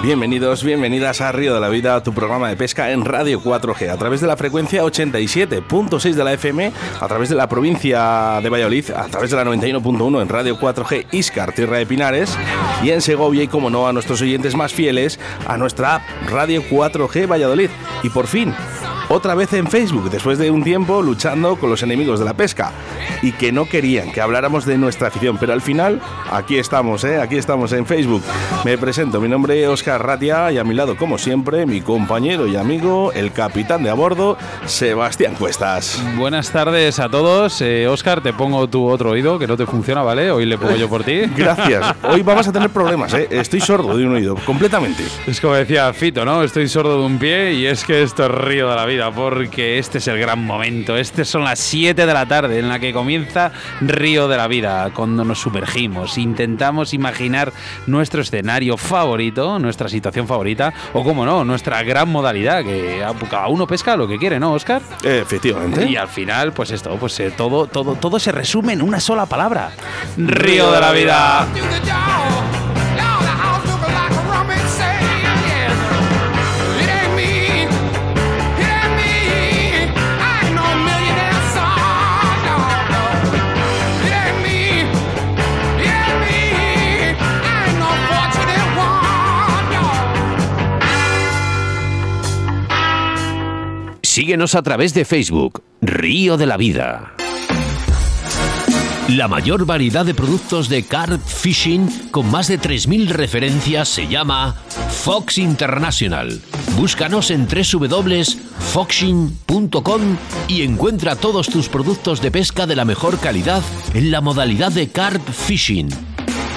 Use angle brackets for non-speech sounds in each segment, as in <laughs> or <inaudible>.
Bienvenidos, bienvenidas a Río de la Vida, tu programa de pesca en Radio 4G, a través de la frecuencia 87.6 de la FM, a través de la provincia de Valladolid, a través de la 91.1 en Radio 4G Iscar, Tierra de Pinares, y en Segovia, y como no, a nuestros oyentes más fieles, a nuestra app Radio 4G Valladolid. Y por fin, otra vez en Facebook, después de un tiempo luchando con los enemigos de la pesca y que no querían que habláramos de nuestra afición, pero al final aquí estamos, ¿eh? aquí estamos en Facebook. Me presento, mi nombre es Oscar Ratia y a mi lado, como siempre, mi compañero y amigo, el capitán de a bordo, Sebastián Cuestas. Buenas tardes a todos. Eh, Oscar, te pongo tu otro oído que no te funciona, ¿vale? Hoy le pongo yo por ti. <laughs> Gracias. Hoy vamos a tener problemas, ¿eh? Estoy sordo de un oído, completamente. Es como decía Fito, ¿no? Estoy sordo de un pie y es que esto es río de la vida, porque este es el gran momento. Este son las 7 de la tarde en la que comienza Río de la Vida, cuando nos sumergimos, intentamos imaginar nuestro escenario favorito, nuestra situación favorita, o como no, nuestra gran modalidad, que cada uno pesca lo que quiere, ¿no, Oscar? Efectivamente. Y al final, pues esto, pues eh, todo, todo, todo se resume en una sola palabra. Río de la Vida. Síguenos a través de Facebook, Río de la Vida. La mayor variedad de productos de carp fishing con más de 3.000 referencias se llama Fox International. Búscanos en www.foxing.com y encuentra todos tus productos de pesca de la mejor calidad en la modalidad de carp fishing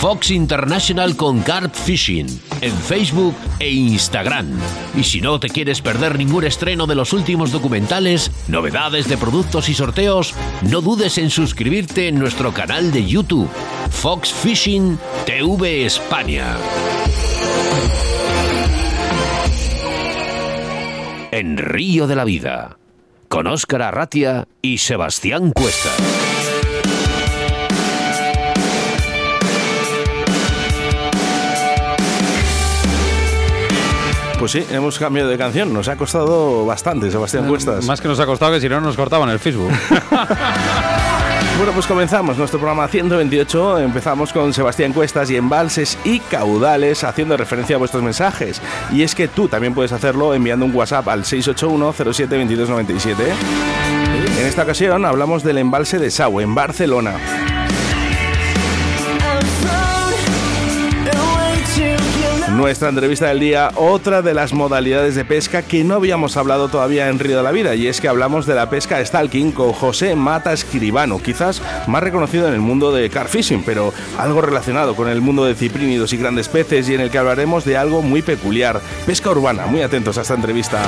Fox International con Carp Fishing en Facebook e Instagram. Y si no te quieres perder ningún estreno de los últimos documentales, novedades de productos y sorteos, no dudes en suscribirte en nuestro canal de YouTube, Fox Fishing TV España. En Río de la Vida, con Óscar Arratia y Sebastián Cuesta. Pues sí, hemos cambiado de canción. Nos ha costado bastante, Sebastián Cuestas. Más que nos ha costado que si no nos cortaban el Facebook. <laughs> Bueno, pues comenzamos nuestro programa 128. Empezamos con Sebastián Cuestas y embalses y caudales haciendo referencia a vuestros mensajes. Y es que tú también puedes hacerlo enviando un WhatsApp al 681-072297. En esta ocasión hablamos del embalse de Sau en Barcelona. Nuestra entrevista del día, otra de las modalidades de pesca que no habíamos hablado todavía en Río de la Vida, y es que hablamos de la pesca stalking con José Mata Escribano, quizás más reconocido en el mundo de car fishing, pero algo relacionado con el mundo de ciprínidos y grandes peces, y en el que hablaremos de algo muy peculiar, pesca urbana. Muy atentos a esta entrevista.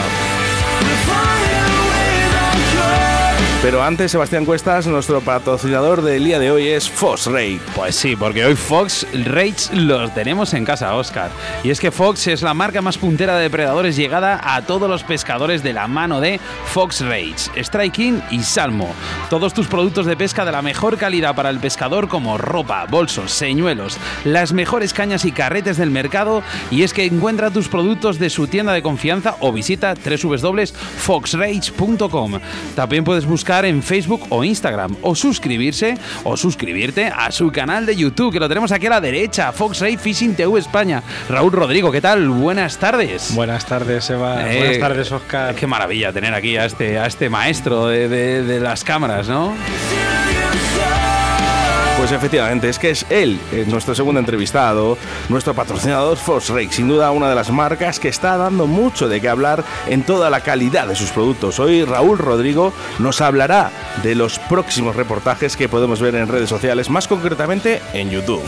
Pero antes, Sebastián Cuestas, nuestro patrocinador del día de hoy es Fox Rate. Pues sí, porque hoy Fox Rates los tenemos en casa, Oscar. Y es que Fox es la marca más puntera de depredadores llegada a todos los pescadores de la mano de Fox Rates, Striking y Salmo. Todos tus productos de pesca de la mejor calidad para el pescador como ropa, bolsos, señuelos, las mejores cañas y carretes del mercado. Y es que encuentra tus productos de su tienda de confianza o visita www.foxrates.com. También puedes buscar en Facebook o Instagram o suscribirse o suscribirte a su canal de YouTube que lo tenemos aquí a la derecha, Fox Ray Fishing TV España. Raúl Rodrigo, ¿qué tal? Buenas tardes. Buenas tardes, Eva. Eh, Buenas tardes, Oscar. Qué maravilla tener aquí a este, a este maestro de, de- de las cámaras, ¿no? Pues efectivamente, es que es él, es nuestro segundo entrevistado, nuestro patrocinador Rake, sin duda una de las marcas que está dando mucho de qué hablar en toda la calidad de sus productos. Hoy Raúl Rodrigo nos hablará de los próximos reportajes que podemos ver en redes sociales, más concretamente en YouTube.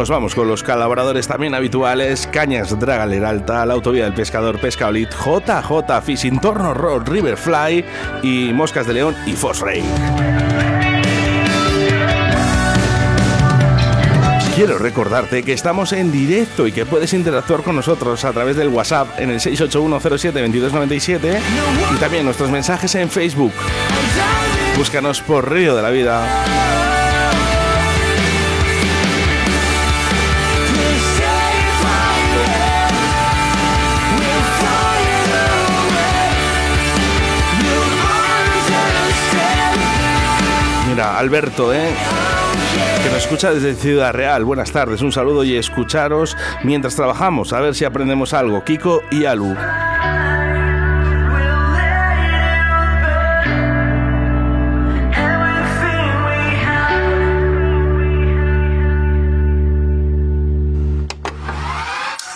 Nos vamos con los colaboradores también habituales, Cañas Dragaler Alta, la autovía del pescador Pescaolit, JJ Fishing, Torno Road, Riverfly y Moscas de León y Fosray. Quiero recordarte que estamos en directo y que puedes interactuar con nosotros a través del WhatsApp en el 681072297 y también nuestros mensajes en Facebook. Búscanos por Río de la Vida. Alberto, ¿eh? que nos escucha desde Ciudad Real. Buenas tardes, un saludo y escucharos mientras trabajamos, a ver si aprendemos algo. Kiko y Alu.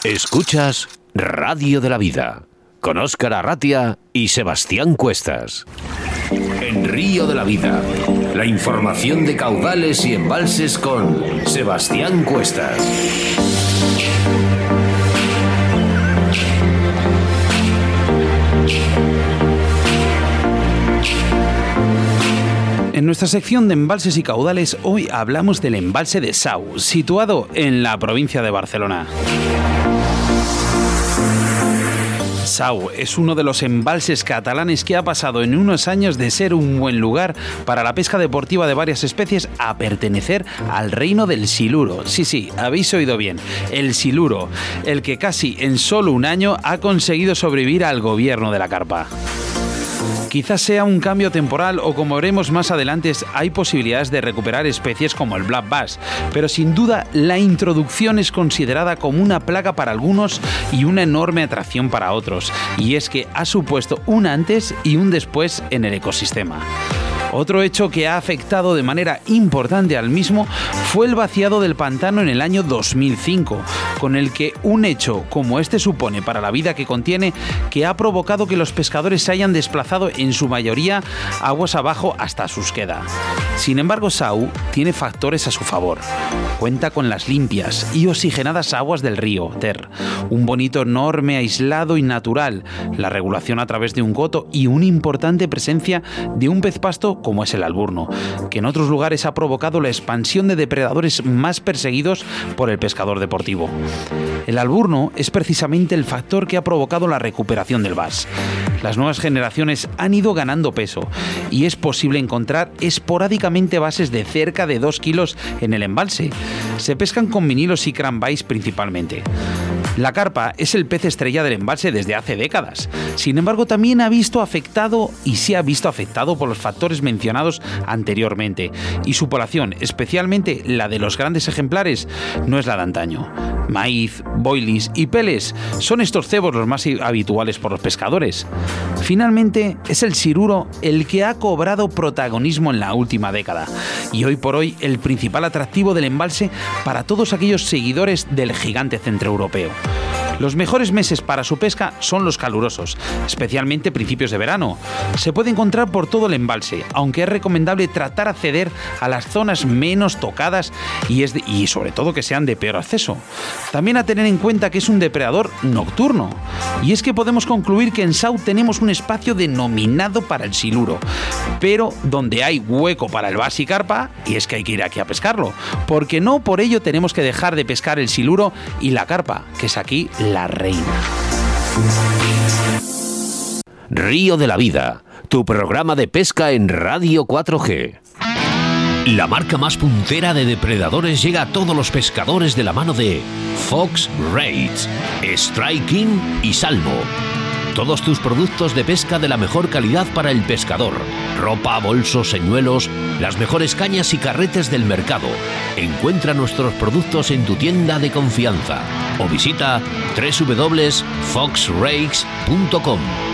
Escuchas Radio de la Vida con Óscar Arratia y Sebastián Cuestas. En Río de la Vida, la información de caudales y embalses con Sebastián Cuestas. En nuestra sección de embalses y caudales, hoy hablamos del embalse de Sau, situado en la provincia de Barcelona. Sau es uno de los embalses catalanes que ha pasado en unos años de ser un buen lugar para la pesca deportiva de varias especies a pertenecer al reino del siluro. Sí, sí, habéis oído bien, el siluro, el que casi en solo un año ha conseguido sobrevivir al gobierno de la carpa. Quizás sea un cambio temporal o como veremos más adelante hay posibilidades de recuperar especies como el black bass, pero sin duda la introducción es considerada como una plaga para algunos y una enorme atracción para otros, y es que ha supuesto un antes y un después en el ecosistema. Otro hecho que ha afectado de manera importante al mismo fue el vaciado del pantano en el año 2005, con el que un hecho como este supone para la vida que contiene que ha provocado que los pescadores se hayan desplazado en su mayoría aguas abajo hasta Susqueda. Sin embargo, Sau tiene factores a su favor. Cuenta con las limpias y oxigenadas aguas del río Ter, un bonito enorme aislado y natural, la regulación a través de un goto y una importante presencia de un pez pasto como es el alburno, que en otros lugares ha provocado la expansión de depredadores más perseguidos por el pescador deportivo. El alburno es precisamente el factor que ha provocado la recuperación del bass. Las nuevas generaciones han ido ganando peso y es posible encontrar esporádicamente bases de cerca de 2 kilos en el embalse. Se pescan con vinilos y cranbais principalmente. La carpa es el pez estrella del embalse desde hace décadas. Sin embargo, también ha visto afectado y se ha visto afectado por los factores mencionados anteriormente. Y su población, especialmente la de los grandes ejemplares, no es la de antaño. Maíz, boilies y peles son estos cebos los más habituales por los pescadores. Finalmente, es el siruro el que ha cobrado protagonismo en la última década y hoy por hoy el principal atractivo del embalse para todos aquellos seguidores del gigante centroeuropeo. Bye. Los mejores meses para su pesca son los calurosos, especialmente principios de verano. Se puede encontrar por todo el embalse, aunque es recomendable tratar acceder a las zonas menos tocadas y, es y sobre todo que sean de peor acceso. También a tener en cuenta que es un depredador nocturno. Y es que podemos concluir que en Sau tenemos un espacio denominado para el siluro, pero donde hay hueco para el basi carpa, y es que hay que ir aquí a pescarlo, porque no por ello tenemos que dejar de pescar el siluro y la carpa, que es aquí la reina. Río de la Vida, tu programa de pesca en Radio 4G. La marca más puntera de depredadores llega a todos los pescadores de la mano de Fox Raids, Striking y Salmo. Todos tus productos de pesca de la mejor calidad para el pescador. Ropa, bolsos, señuelos, las mejores cañas y carretes del mercado. Encuentra nuestros productos en tu tienda de confianza o visita www.foxrakes.com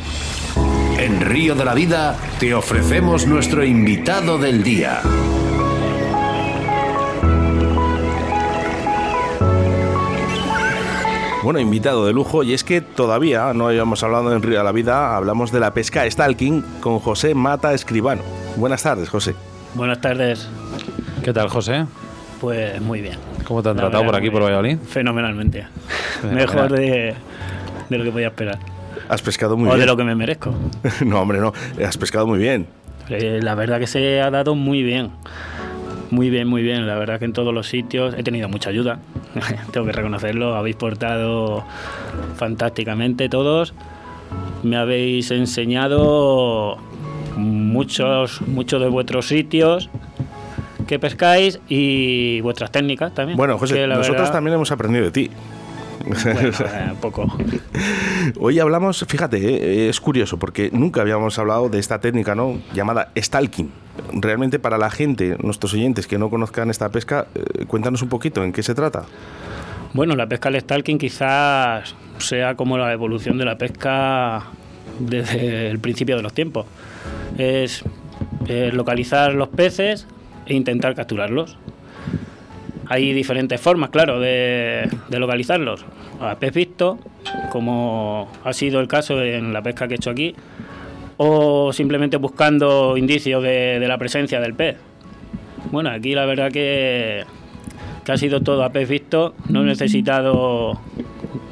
En Río de la Vida te ofrecemos nuestro invitado del día. Bueno, invitado de lujo, y es que todavía no habíamos hablado en Río de la Vida, hablamos de la pesca stalking con José Mata Escribano. Buenas tardes, José. Buenas tardes. ¿Qué tal, José? Pues muy bien. ¿Cómo te han La tratado verdad, por aquí, por. Valladolid? Fenomenalmente. <laughs> Mejor de, de lo que podía esperar. Has pescado muy o de bien. lo que me merezco. <laughs> no, hombre, no. Has pescado muy bien. Eh, la verdad que se ha dado muy bien. Muy bien, muy bien. La verdad que en todos los sitios he tenido mucha ayuda. <laughs> Tengo que reconocerlo. Habéis portado fantásticamente todos. Me habéis enseñado muchos, muchos de vuestros sitios que pescáis y vuestras técnicas también. Bueno, José, nosotros verdad- también hemos aprendido de ti. <laughs> Bueno, <laughs> eh, poco. Hoy hablamos, fíjate, eh, es curioso porque nunca habíamos hablado de esta técnica, ¿no? Llamada stalking. Realmente para la gente, nuestros oyentes que no conozcan esta pesca, eh, cuéntanos un poquito en qué se trata. Bueno, la pesca al stalking quizás sea como la evolución de la pesca desde el principio de los tiempos. Es, eh, localizar los peces e intentar capturarlos. Hay diferentes formas, claro, de, de localizarlos. A pez visto, como ha sido el caso en la pesca que he hecho aquí, o simplemente buscando indicios de, la presencia del pez. Bueno, aquí la verdad que, que ha sido todo a pez visto. No he necesitado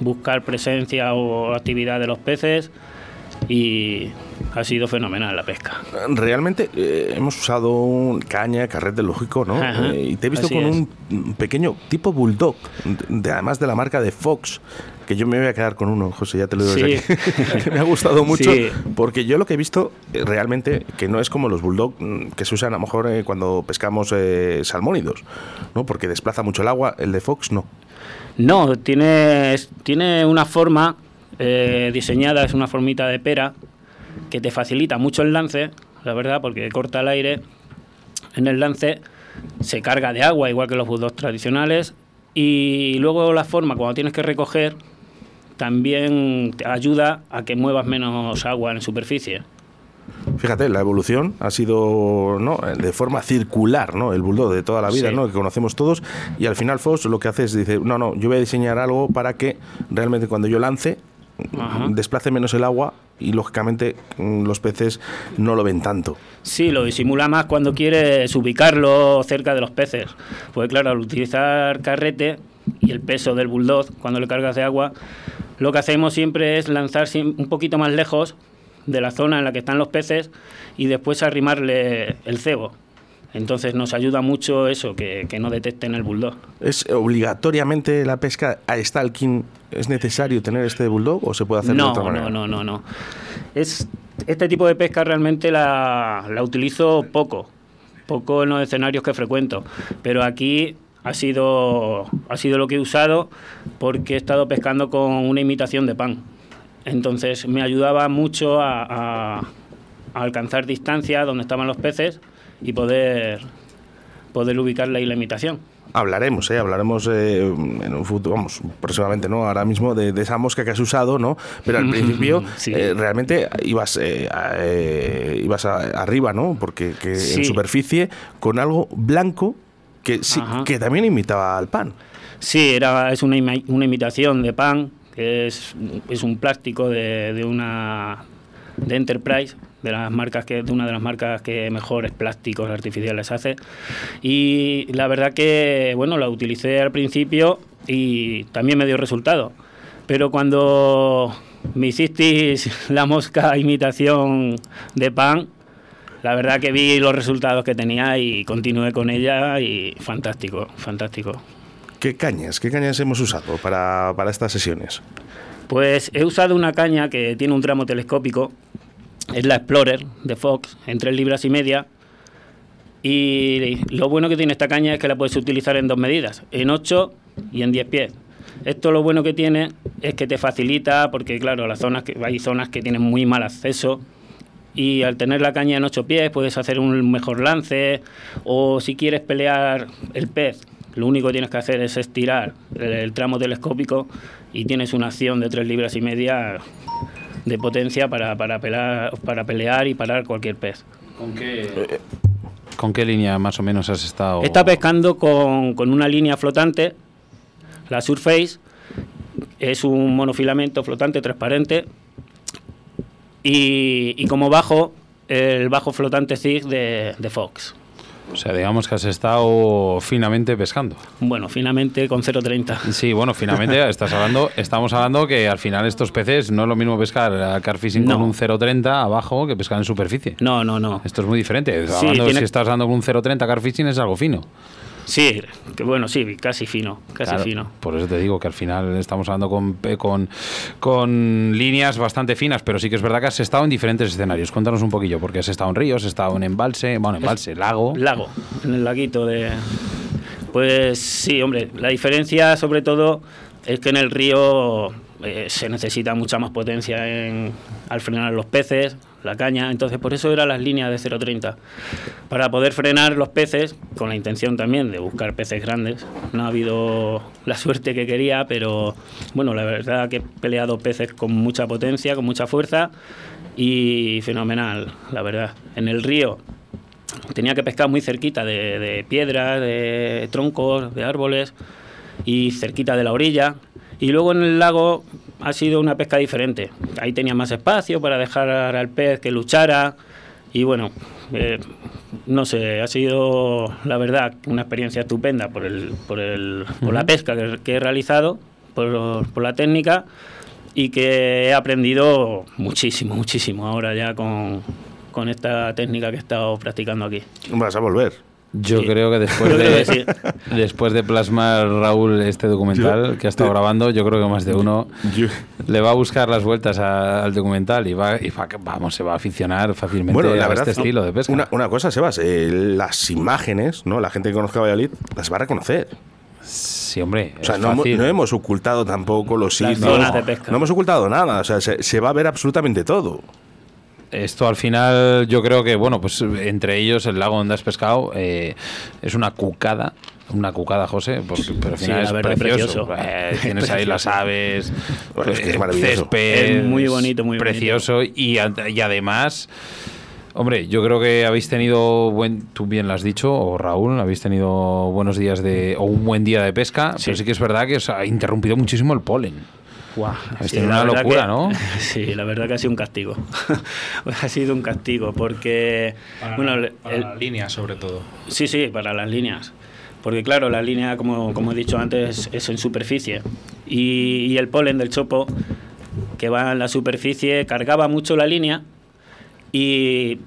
buscar presencia o actividad de los peces y ha sido fenomenal la pesca. Realmente eh, hemos usado un caña, carrete lógico, ¿no? Ajá, Eh, y te he visto con es. un pequeño tipo bulldog, de, además de la marca de Fox, que yo me voy a quedar con uno, José, ya te lo digo desde Sí. aquí, <laughs> que me ha gustado mucho, Sí. porque yo lo que he visto eh, realmente, que no es como los bulldog mm, que se usan a lo mejor eh, cuando pescamos eh, salmónidos, ¿no? Porque desplaza mucho el agua, el de Fox no. No, tiene, tiene una forma eh, diseñada, es una formita de pera que te facilita mucho el lance, la verdad, porque corta el aire. En el lance se carga de agua, igual que los bulldogs tradicionales, y luego la forma, cuando tienes que recoger, también te ayuda a que muevas menos agua en superficie. Fíjate, la evolución ha sido ¿no? de forma circular, ¿no? El bulldog de toda la vida, Sí. ¿no? Que conocemos todos. Y al final Fox lo que hace es dice, no, no, yo voy a diseñar algo para que realmente cuando yo lance Ajá. desplace menos el agua y lógicamente mm, los peces no lo ven tanto. Sí, lo disimula más cuando quieres ubicarlo cerca de los peces. Pues claro, al utilizar carrete y el peso del bulldog cuando le cargas de agua, lo que hacemos siempre es lanzar un poquito más lejos de la zona en la que están los peces y después arrimarle el cebo. Entonces nos ayuda mucho eso, que, que no detecten el bulldog. ¿Es obligatoriamente la pesca a stalking? ¿Es necesario tener este bulldog o se puede hacer de no, otra manera? no, no, no, no. Es, este tipo de pesca realmente la, la utilizo poco, poco en los escenarios que frecuento, pero aquí ha sido, ha sido lo que he usado porque he estado pescando con una imitación de pan. Entonces me ayudaba mucho a, a- a alcanzar distancia donde estaban los peces y poder, poder ubicarla y la imitación. Hablaremos, ¿eh? hablaremos eh, en un futuro, vamos, próximamente, ¿no? Ahora mismo de, de esa mosca que has usado, ¿no? Pero al <laughs> principio Sí. eh, realmente ibas, eh, a- eh, ibas a- arriba, ¿no? Porque que en Sí. superficie con algo blanco que sí, que también imitaba al pan. Sí, era, es una, ima- una imitación de pan, que es, es un plástico de, de una de Enterprise, de las marcas que, de una de las marcas que mejores plásticos artificiales hace. Y la verdad que bueno, la utilicé al principio y también me dio resultado. Pero cuando me hicisteis <laughs> la mosca imitación de pan, la verdad que vi los resultados que tenía y continué con ella y fantástico, fantástico. ¿Qué cañas? ¿Qué cañas hemos usado para, para estas sesiones? Pues he usado una caña que tiene un tramo telescópico, es la Explorer de Fox, en 3 libras y media. Y lo bueno que tiene esta caña es que la puedes utilizar en dos medidas, en 8 y en 10 pies. Esto lo bueno que tiene es que te facilita, porque claro, las zonas que, hay zonas que tienen muy mal acceso y al tener la caña en 8 pies puedes hacer un mejor lance o si quieres pelear el pez, lo único que tienes que hacer es estirar el, el tramo telescópico y tienes una acción de 3 libras y media de potencia para, para, pelar- para pelear y parar cualquier pez. ¿Con qué, ¿Con qué línea más o menos has estado? Está pescando con, con una línea flotante, la Surface, es un monofilamento flotante transparente y, y como bajo, el bajo flotante ZIG de, de Fox. O sea, digamos que has estado finamente pescando. Bueno, finalmente con 0.30. Sí, bueno, finalmente <laughs> estás hablando, estamos hablando que al final estos peces no es lo mismo pescar a carfishing No. con un 0.30 abajo que pescar en superficie. No, no, no. Esto es muy diferente. Sí, Hablando, tiene- Si estás dando con un 0.30 carfishing es algo fino. Sí, que bueno, sí, casi fino, casi Claro, fino. Por eso te digo que al final estamos hablando con, con, con líneas bastante finas, pero sí que es verdad que has estado en diferentes escenarios. Cuéntanos un poquillo, porque has estado en ríos, has estado en embalse, bueno, embalse, lago. Lago, en el laguito de... Pues sí, hombre, la diferencia sobre todo es que en el río eh, se necesita mucha más potencia en, al frenar los peces, la caña, entonces por eso eran las líneas de 0.30. Para poder frenar los peces, con la intención también de buscar peces grandes. No ha habido la suerte que quería, pero bueno, la verdad que he peleado peces con mucha potencia, con mucha fuerza y fenomenal, la verdad. En el río tenía que pescar muy cerquita de, de piedras, de troncos, de árboles y cerquita de la orilla. Y luego en el lago ha sido una pesca diferente. Ahí tenía más espacio para dejar al pez que luchara. Y bueno, eh, no sé, ha sido la verdad una experiencia estupenda por, el, por, el, por la pesca que, que he realizado, por, por la técnica y que he aprendido muchísimo, muchísimo ahora ya con, con esta técnica que he estado practicando aquí. Vas a volver. Yo Sí. creo que después de, sí. después de plasmar Raúl este documental que ha estado grabando, yo creo que más de uno Yo- le va a buscar las vueltas a- al documental y va, y va- vamos, se va a aficionar fácilmente Bueno, la a verdad, este estilo de pesca. Una, una cosa, Sebas, eh, las imágenes, ¿no? La gente que conozca Valladolid las va a reconocer. Sí, hombre, O sea, es no, hemos- fácil. no hemos ocultado tampoco los sitios. No hemos ocultado nada. O sea, se, se va a ver absolutamente todo. Esto al final, yo creo que, bueno, pues entre ellos el lago donde has pescado eh, es una cucada. Una cucada, José, porque pero al Sí, final es verdad, precioso. precioso. Eh, <laughs> tienes ahí las aves, Bueno, es que es eh, maravilloso. césped, Es muy bonito, muy bonito. precioso y, ad- y además, hombre, yo creo que habéis tenido buen, tú bien lo has dicho, o Raúl, habéis tenido buenos días de o un buen día de pesca, pero sí que es verdad que os ha interrumpido muchísimo el polen. Guau, Habéis sí, una verdad locura, que- ¿no? <laughs> Sí, la verdad que ha sido un castigo. <laughs> ha sido un castigo porque... Para, bueno, la, para el- la línea, sobre todo. Sí, sí, para las líneas. Porque claro, la línea, como, como he dicho antes, es en superficie. Y, y el polen del chopo, que va en la superficie, cargaba mucho la línea y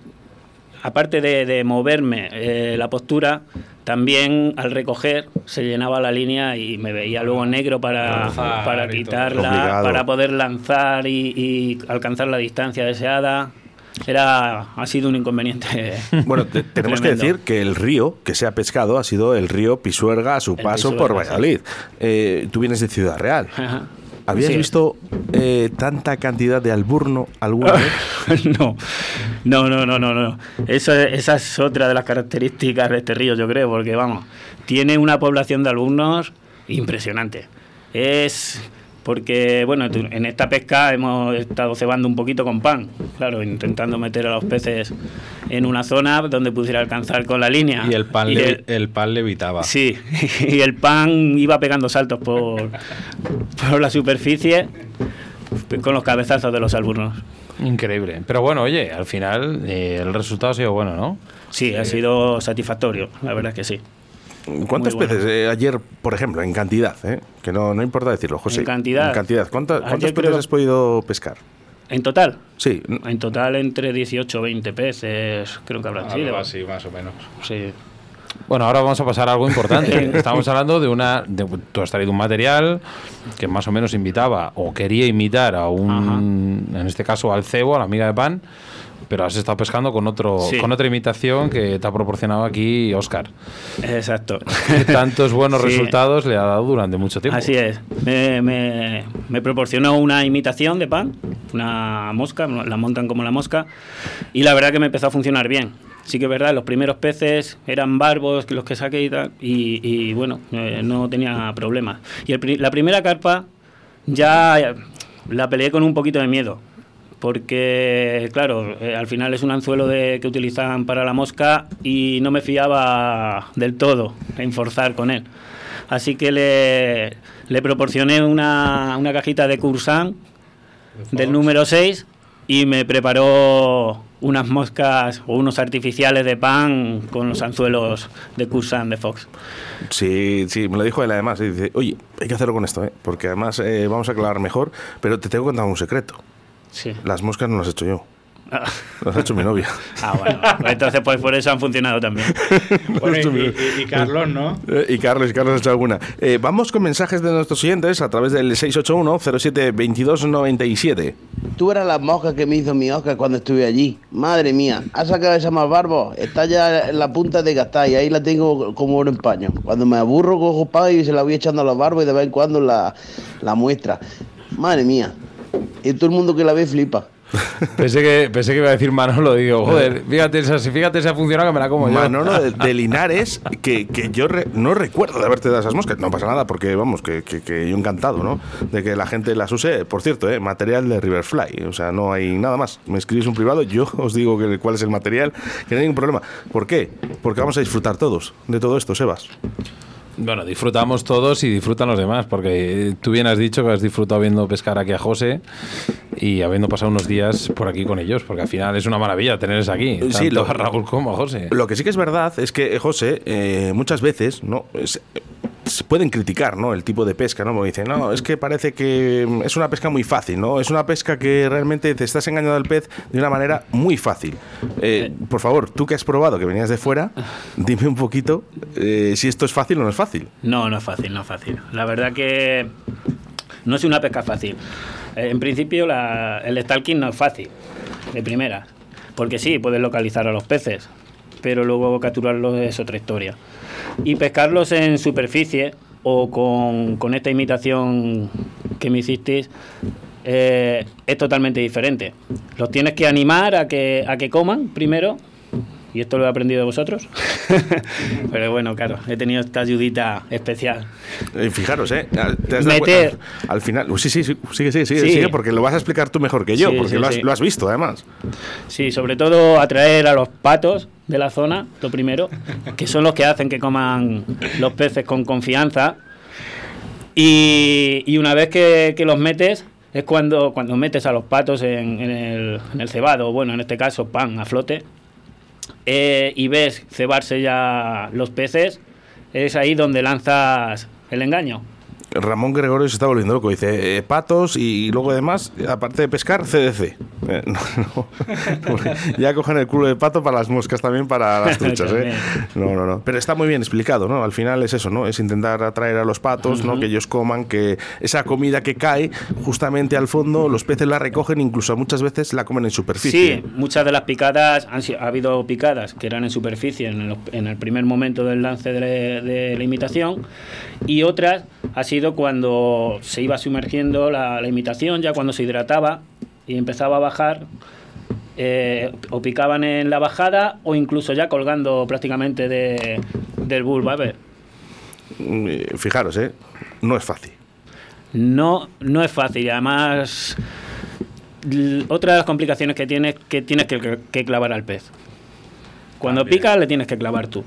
aparte de, de moverme eh, la postura, también al recoger se llenaba la línea y me veía luego negro para, Lanzar para quitarla, para poder lanzar y, y alcanzar la distancia deseada. Era, ha sido un inconveniente. <laughs> Bueno, te- tenemos que decir que el río que se ha pescado ha sido el río Pisuerga a su El paso por sí. Valladolid. Eh, tú vienes de Ciudad Real. Ajá. ¿Habías Sí. visto eh, tanta cantidad de alburno alguna vez? <laughs> no, no, no, no, no, no. Eso, esa es otra de las características de este río, yo creo, porque vamos, tiene una población de alumnos impresionante. Es porque, bueno, en esta pesca hemos estado cebando un poquito con pan, claro, intentando meter a los peces en una zona donde pudiera alcanzar con la línea. Y el pan, Y le- el- el pan levitaba. Sí, <laughs> y el pan iba pegando saltos por, por la superficie con los cabezazos de los alburnos. Increíble. Pero bueno, oye, al final eh, el resultado ha sido bueno, ¿no? Sí, ha sido satisfactorio, la verdad es que sí. ¿Cuántos bueno. peces eh, ayer, por ejemplo, en cantidad? eh? Que no, no importa decirlo, José. En cantidad. En cantidad. ¿Cuánta- Ayer ¿Cuántos peces creo- has podido pescar? En total, Sí. en total entre 18 o 20 peces, creo que habrán Algo sido. así, más o menos. Sí. Bueno, ahora vamos a pasar a algo importante. <laughs> Estamos hablando de una. de- tú has traído un material que más o menos invitaba o quería imitar a un. En este caso al cebo, a la amiga de pan. Pero has estado pescando con otro Sí. con otra imitación que te ha proporcionado aquí Oscar. Exacto. Tantos buenos <laughs> Sí. resultados le ha dado durante mucho tiempo. Así es. Me, me- me proporcionó una imitación de pan, una mosca, la montan como la mosca, y la verdad que me empezó a funcionar bien. sí que es verdad, los primeros peces eran barbos los que saqué y tal, y, y bueno, eh, no tenía problemas. Y el la primera carpa ya la peleé con un poquito de miedo, porque claro, eh, al final es un anzuelo de, que utilizan para la mosca y no me fiaba del todo en forzar con él. Así que le, le proporcioné una, una cajita de Cursan del número 6 y me preparó unas moscas o unos artificiales de pan con los anzuelos de Cursan de Fox. Sí, sí, me lo dijo él además. y dice, oye, hay que hacerlo con esto, ¿eh? porque además eh, vamos a aclarar mejor, pero te tengo que contar un secreto. Sí. Las moscas no las he hecho yo, las ha hecho mi novia. <laughs> Ah, bueno. Pues entonces, pues por eso han funcionado también. <laughs> Bueno, y, y- y Carlos, ¿no? Eh, Y Carlos, y Carlos ha hecho alguna. Eh, vamos con mensajes de nuestros oyentes a través del 681-07-2297. Tú eras la mosca que me hizo mi Oscar cuando estuve allí. Madre mía, ha sacado esa más barbo. Está ya en la punta de gastar y ahí la tengo como oro en paño. Cuando me aburro, cojo pa y se la voy echando a los barbos y de vez en cuando la, la muestra. Madre mía. Y todo el mundo que la ve flipa. <laughs> Pensé que, pensé que iba a decir Manolo, digo, joder, fíjate, si fíjate si ha funcionado que me la como yo. Manolo de, de <laughs> Linares, que, que yo re- no recuerdo de haberte dado esas moscas. No pasa nada, porque vamos, que, que- que yo encantado, ¿no? De que la gente las use. Por cierto, ¿eh? material de Riverfly. O sea, no hay nada más. Me escribís un privado, yo <laughs> os digo que, cuál es el material, que no hay ningún problema. ¿Por qué? Porque vamos a disfrutar todos de todo esto, Sebas. Bueno, disfrutamos todos y disfrutan los demás, porque tú bien has dicho que has disfrutado viendo pescar aquí a José y habiendo pasado unos días por aquí con ellos, porque al final es una maravilla tenerles aquí, tanto Sí, lo- a Raúl como a José. Lo que sí que es verdad es que, José, eh, muchas veces, ¿no? Es- pueden criticar, ¿no? El tipo de pesca, ¿no? Porque dicen, no, es que parece que mm, es una pesca muy fácil, ¿no? Es una pesca que realmente te estás engañando al pez de una manera muy fácil. Eh, por favor, tú que has probado, que venías de fuera, <laughs> dime un poquito eh, si esto es fácil o no es fácil. No, no es fácil, no es fácil. La verdad que no es una pesca fácil. Eh, En principio, la- el stalking no es fácil, de primera. Porque sí, puedes localizar a los peces, pero luego capturarlos es otra historia. Y pescarlos en superficie o con, con esta imitación que me hicisteis eh, es totalmente diferente. Los tienes que animar a que, a que coman primero, y esto lo he aprendido de vosotros. <laughs> Pero bueno, claro, he tenido esta ayudita especial. Eh, fijaros, ¿eh? ¿Te has dado Meter. Al final, sí, sí, sí, sigue, sigue, sigue, Sí. sigue, porque lo vas a explicar tú mejor que yo, Sí, porque sí, lo, has, sí. lo has visto, además. Sí, sobre todo atraer a los patos de la zona, lo primero, que son los que hacen que coman los peces con confianza. Y, y una vez que, que los metes, es cuando, cuando metes a los patos en, en el, en el cebado, bueno, en este caso pan a flote, eh, y ves cebarse ya los peces, es ahí donde lanzas el engaño. Ramón Gregorio se está volviendo loco. Dice eh, patos y, luego además, aparte de pescar, CDC. Eh, <laughs> no, no, porque ya cogen el culo de pato para las moscas también, para las <laughs> truchas. ¿eh? No, no, no. Pero está muy bien explicado, ¿no? Al final es eso, ¿no? Es intentar atraer a los patos, ¿no? Que ellos coman, que esa comida que cae justamente al fondo, los peces la recogen, incluso muchas veces la comen en superficie. Sí, muchas de las picadas, han, ha habido picadas que eran en superficie en el, en el primer momento del lance de, la- de la imitación y otras ha sido cuando se iba sumergiendo la, la imitación, ya cuando se hidrataba y empezaba a bajar, eh, o picaban en la bajada o incluso ya colgando prácticamente de, del bull barber. Mm, eh, Fijaros, ¿eh? No es fácil. No, no es fácil. y Además, otra de las complicaciones que tienes que tienes que, que clavar al pez. Cuando pica, le tienes que clavar tú.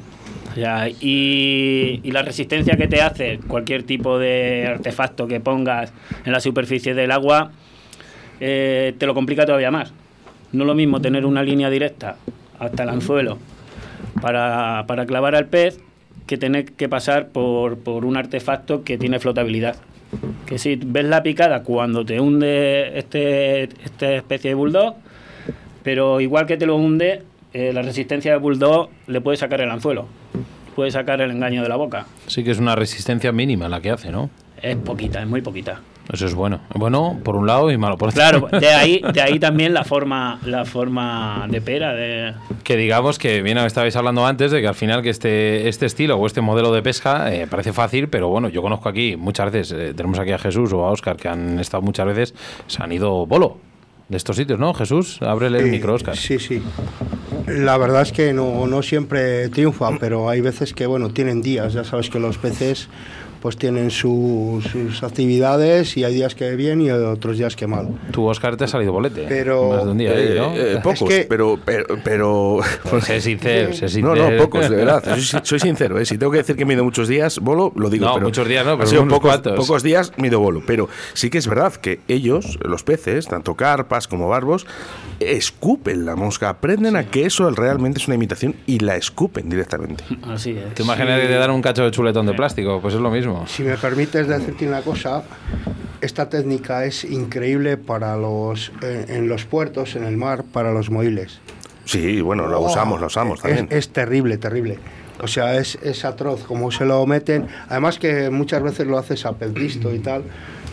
Y, la resistencia que te hace cualquier tipo de artefacto que pongas en la superficie del agua eh, te lo complica todavía más. No es lo mismo tener una línea directa hasta el anzuelo para, para clavar al pez que tener que pasar por, por un artefacto que tiene flotabilidad. Que si ves la picada cuando te hunde este, esta especie de bulldog, pero igual que te lo hunde, eh, la resistencia del bulldog le puede sacar el anzuelo, puede sacar el engaño de la boca. Sí que es una resistencia mínima la que hace, ¿no? Es poquita, es muy poquita. Eso es bueno. Bueno por un lado y malo por otro. Claro, <laughs> de ahí, de ahí también la forma, la forma de pera de, Que digamos que, bien, estabais hablando antes de que al final que este, este estilo o este modelo de pesca eh, parece fácil, pero bueno, yo conozco aquí muchas veces, eh, tenemos aquí a Jesús o a Óscar que han estado muchas veces, se han ido bolo de estos sitios, ¿no? Jesús, ábrele el Eh, micro, Óscar. Sí, sí. La verdad es que no, no siempre triunfa, pero hay veces que, bueno, tienen días. Ya sabes que los peces pues tienen sus, sus actividades y hay días que bien y otros días que mal. Tu Oscar te ha salido bolete. Pero- Más de un día ahí, ¿no? Eh, eh, pocos, que- pero, pero, pero... <laughs> sé sincero, sé No, sincero. no, pocos, de verdad. <laughs> Soy, soy sincero, ¿eh? Si tengo que decir que mido muchos días bolo, lo digo. No, pero muchos días no, pero sido unos pocos, cuantos. pocos días mido bolo. Pero sí que es verdad que ellos, los peces, tanto carpas como barbos, escupen la mosca, aprenden a que eso realmente es una imitación y la escupen directamente. Así es. ¿Te imaginas que te dan un cacho de chuletón de plástico? Pues es lo mismo. Si me permites decirte una cosa, esta técnica es increíble para los eh, en los puertos, en el mar, para los moiles. Sí, bueno, lo Oh, usamos, lo usamos es, también. es terrible, terrible. O sea, es, es atroz como se lo meten. Además que muchas veces lo haces a pez listo y tal.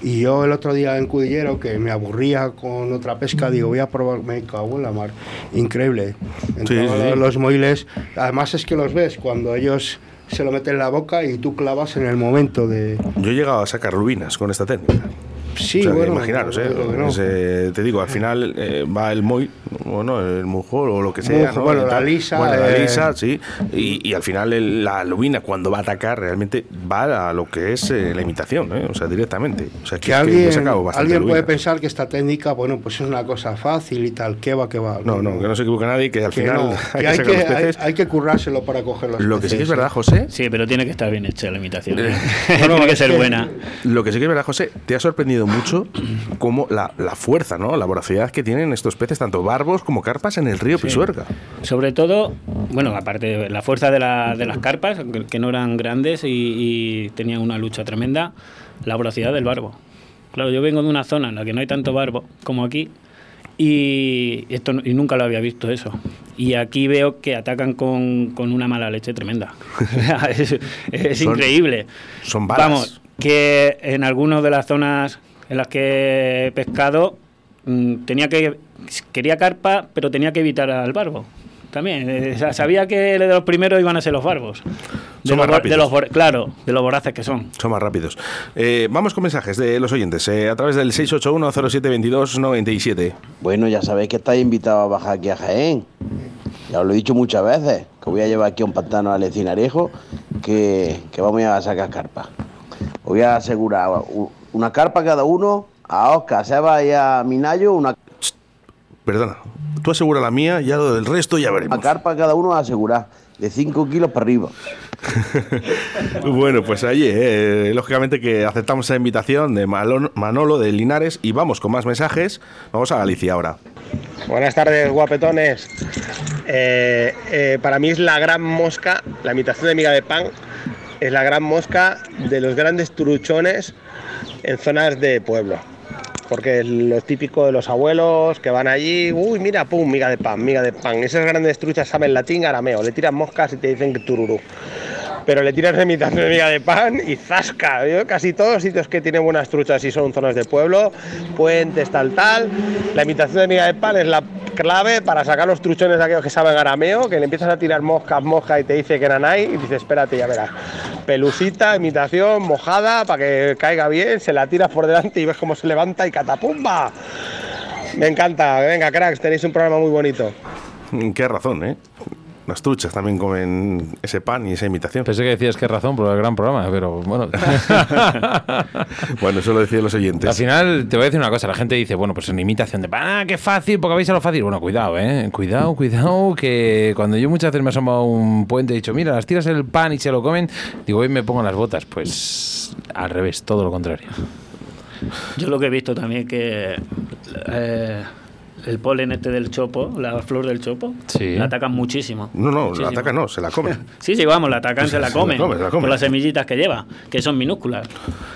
Y yo el otro día en Cudillero, que me aburría con otra pesca, digo, voy a probar, me cago en la mar. Increíble. En Sí, sí. los moiles, además es que los ves cuando ellos se lo meten en la boca y tú clavas en el momento de... Yo he llegado a sacar rubinas con esta técnica. Sí, O sea, que bueno, imaginaros, ¿eh? pero no. Es, eh, te digo, al final eh, va el muy, o no, el mujol o lo que sea. Mujo, ¿no? bueno, Y la lisa, Bueno, la eh. lisa, sí. Y, y al final el- la lubina, cuando va a atacar, realmente va a lo que es eh, la imitación, ¿eh? O sea, directamente. O sea, que, Que es que alguien, he sacado bastante alguien puede lubina. pensar que esta técnica, bueno, pues es una cosa fácil y tal, que va, que va. No, no, que no se equivoque nadie, que al Que final no, hay <laughs> hay, que, hay, que currárselo para coger los Lo que sí que es verdad, José, Sí, pero tiene que estar bien hecha la imitación. no, <laughs> <laughs> tiene que ser buena. Lo que sí que es verdad, José, te ha sorprendido mucho como la, la fuerza, ¿no? La voracidad que tienen estos peces, tanto barbos como carpas, en el río Pisuerga. Sobre todo, bueno, aparte de la fuerza de, la- de las carpas, que- no eran grandes y, y tenían una lucha tremenda, la voracidad del barbo. Claro, yo vengo de una zona en la que no hay tanto barbo como aquí y, esto, y nunca lo había visto eso. Y aquí veo que atacan con, con una mala leche tremenda. <laughs> es es Son- increíble. son balas. Vamos, que en algunas de las zonas en las que he pescado mm, tenía que quería carpa, pero tenía que evitar al barbo. También eh, sa- sabía que de los primeros iban a ser los barbos. De Son los, más vor- de rápidos. los claro, de los voraces que son. Son más rápidos. Eh, vamos con mensajes de los oyentes eh, a través del 681-0722-97. Bueno, ya sabéis que estáis invitados a bajar aquí a Jaén. Ya os lo he dicho muchas veces, que voy a llevar aquí a un pantano al Encinarejo, que, que vamos a sacar carpas. Os voy a asegurar una carpa cada uno, a Oscar, a Seba y a Minayo, una, Perdona, tú asegura la mía, ya lo del resto ya una veremos. carpa cada uno a asegurar, de 5 kilos para arriba. <laughs> Bueno, pues allí, eh, lógicamente que aceptamos esa invitación de Malon- Manolo de Linares y vamos con más mensajes. Vamos a Galicia ahora. Buenas tardes, guapetones. Eh, eh, para mí es la gran mosca, la imitación de miga de pan, es la gran mosca de los grandes truchones en zonas de pueblo. Porque es lo típico de los abuelos que van allí, uy, mira, pum, miga de pan, miga de pan. Esas grandes truchas saben latín, arameo, le tiran moscas y te dicen que tururú. Pero le tiras la imitación de miga de pan y zasca. Casi todos los sitios que tienen buenas truchas y son zonas de pueblo, puentes, tal, tal. La imitación de miga de pan es la clave para sacar los truchones de aquellos que saben arameo, que le empiezas a tirar moscas, moscas y te dice que nanay y dices, espérate, ya verás. Pelusita, imitación, mojada, para que caiga bien, se la tiras por delante y ves cómo se levanta y catapumba. Me encanta. Venga, cracks, tenéis un programa muy bonito. Mm, Qué razón, ¿eh? Las truchas también comen ese pan y esa imitación. Pensé que decías que razón por el gran programa, pero bueno. <laughs> Bueno, eso lo decían los oyentes. Al final, te voy a decir una cosa. La gente dice, bueno, pues en imitación de pan, ah, qué fácil, porque vais a lo fácil. Bueno, cuidado, ¿eh? Cuidado, <laughs> cuidado, que cuando yo muchas veces me asomo a un puente y he dicho, mira, las tiras el pan y se lo comen, digo, hoy me pongo las botas. Pues al revés, todo lo contrario. Yo lo que he visto también que eh, el polen este del chopo, la flor del chopo, Sí. la atacan muchísimo. No, no, la Muchísimo. ataca no, se la comen. <laughs> Sí, sí, vamos, la atacan, se la Se la comen. come, se la las semillitas que lleva, que son minúsculas.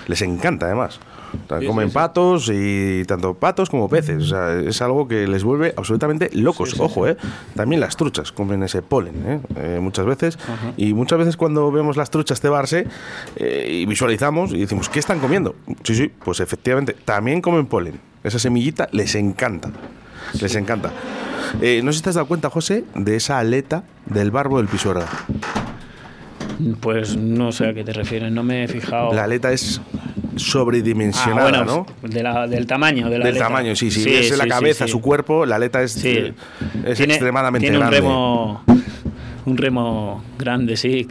Les encanta, además. O sea, comen patos y tanto patos como peces. O sea, es algo que les vuelve absolutamente locos. Ojo, ¿eh? También las truchas comen ese polen, ¿eh? Eh, muchas veces. Y muchas veces cuando vemos las truchas cebarse eh, y visualizamos y decimos, ¿qué están comiendo? Sí, sí, pues efectivamente, también comen polen. Esa semillita les encanta. Les encanta. Eh, no sé si te has dado cuenta, José, de esa aleta del barbo del pisuerga. Pues no sé a qué te refieres, no me he fijado. La aleta es sobredimensionada, Ah, ¿no? de la- del tamaño. De la Del aleta. tamaño, sí, sí. Sí, es la sí, cabeza, sí. su cuerpo, la aleta es, es Tiene- extremadamente tiene grande. un remo un remo grande sí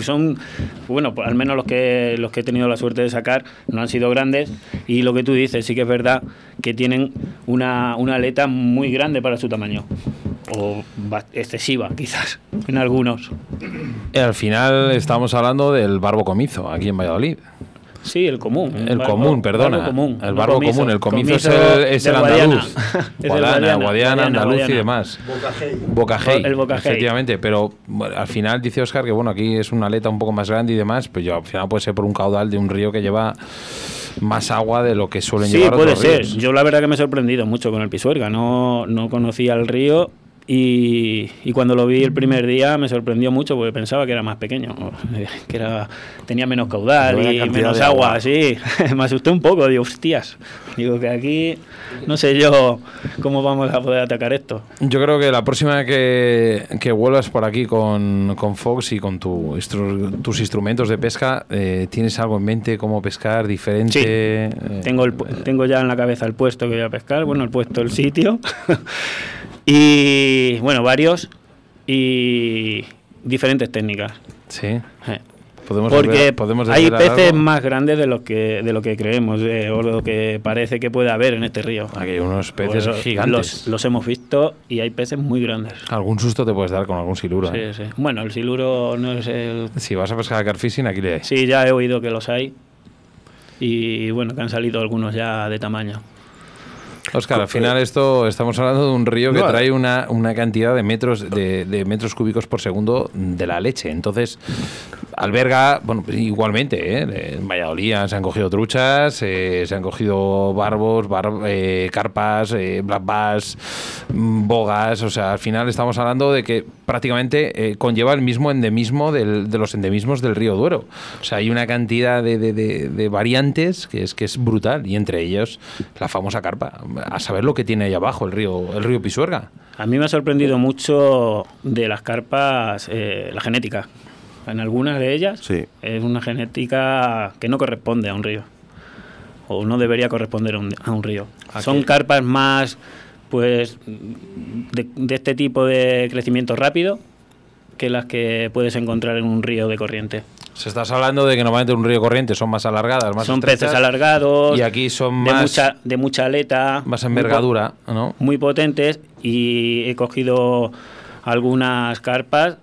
son bueno pues al menos los que los que he tenido la suerte de sacar no han sido grandes. Y lo que tú dices sí que es verdad que tienen una, una aleta muy grande para su tamaño. O excesiva quizás en algunos. Al final estamos hablando del barbo comizo aquí en Valladolid. Sí el común El común, perdona. barbo común, el no barbo comizo. común. El comizo, es el, es el andaluz. Guadiana, Guadiana, Guadiana, andaluz y demás. Bocajey. Bocajey. El Bocajey. Efectivamente, pero bueno, al final dice Oscar que bueno, aquí es una aleta un poco más grande y demás, pues yo al final puede ser por un caudal de un río que lleva más agua de lo que suelen Sí, llevar puede otros ser. ríos. Yo la verdad que me he sorprendido mucho con el Pisuerga. No, no conocía el río y, y cuando lo vi el primer día me sorprendió mucho porque pensaba que era más pequeño, que era tenía menos caudal y menos agua. agua. Sí, <laughs> me asusté un poco. Digo, hostias. Digo que aquí no sé yo cómo vamos a poder atacar esto. Yo creo que la próxima que, que vuelvas por aquí con, con Fox y con tu tus instrumentos de pesca, eh, ¿tienes algo en mente cómo pescar diferente? Sí. Eh, Tengo, el, tengo ya en la cabeza el puesto que voy a pescar, bueno, el puesto, el sitio. <laughs> y bueno, varios y diferentes técnicas. sí. Eh. Podemos Porque podemos hay peces algo? más grandes de lo que de lo que creemos eh, o lo que parece que puede haber en este río. Aquí hay unos peces Pues, gigantes. Los, los hemos visto y hay peces muy grandes. Algún susto te puedes dar con algún siluro. Sí, ¿eh? sí. Bueno, el siluro no es el... Si vas a pescar a carfishing, aquí le hay. Sí, ya he oído que los hay. Y bueno, que han salido algunos ya de tamaño. Oscar, al final esto estamos hablando de un río que No, trae una, una cantidad de metros de, de metros cúbicos por segundo de la leche. Entonces, alberga, bueno, pues igualmente, ¿eh? en Valladolid se han cogido truchas, eh, se han cogido barbos, bar- eh, carpas, eh, black bass, mm, bogas. O sea, al final estamos hablando de que prácticamente eh, conlleva el mismo endemismo del- de los endemismos del río Duero. O sea, hay una cantidad de, de- de- de variantes que es, que es brutal y entre ellos la famosa carpa. A saber lo que tiene ahí abajo el río, el río Pisuerga. A mí me ha sorprendido mucho de las carpas eh, la genética. En algunas de ellas Sí. es una genética que no corresponde a un río. O no debería corresponder a un, a un río. Son carpas más, pues, de, de este tipo de crecimiento rápido que las que puedes encontrar en un río de corriente. Se estás hablando de que normalmente un río corriente son más alargadas, más son estrechas, peces alargados, y aquí son de más, mucha, de mucha aleta, más muy envergadura, ¿no? muy potentes y he cogido algunas carpas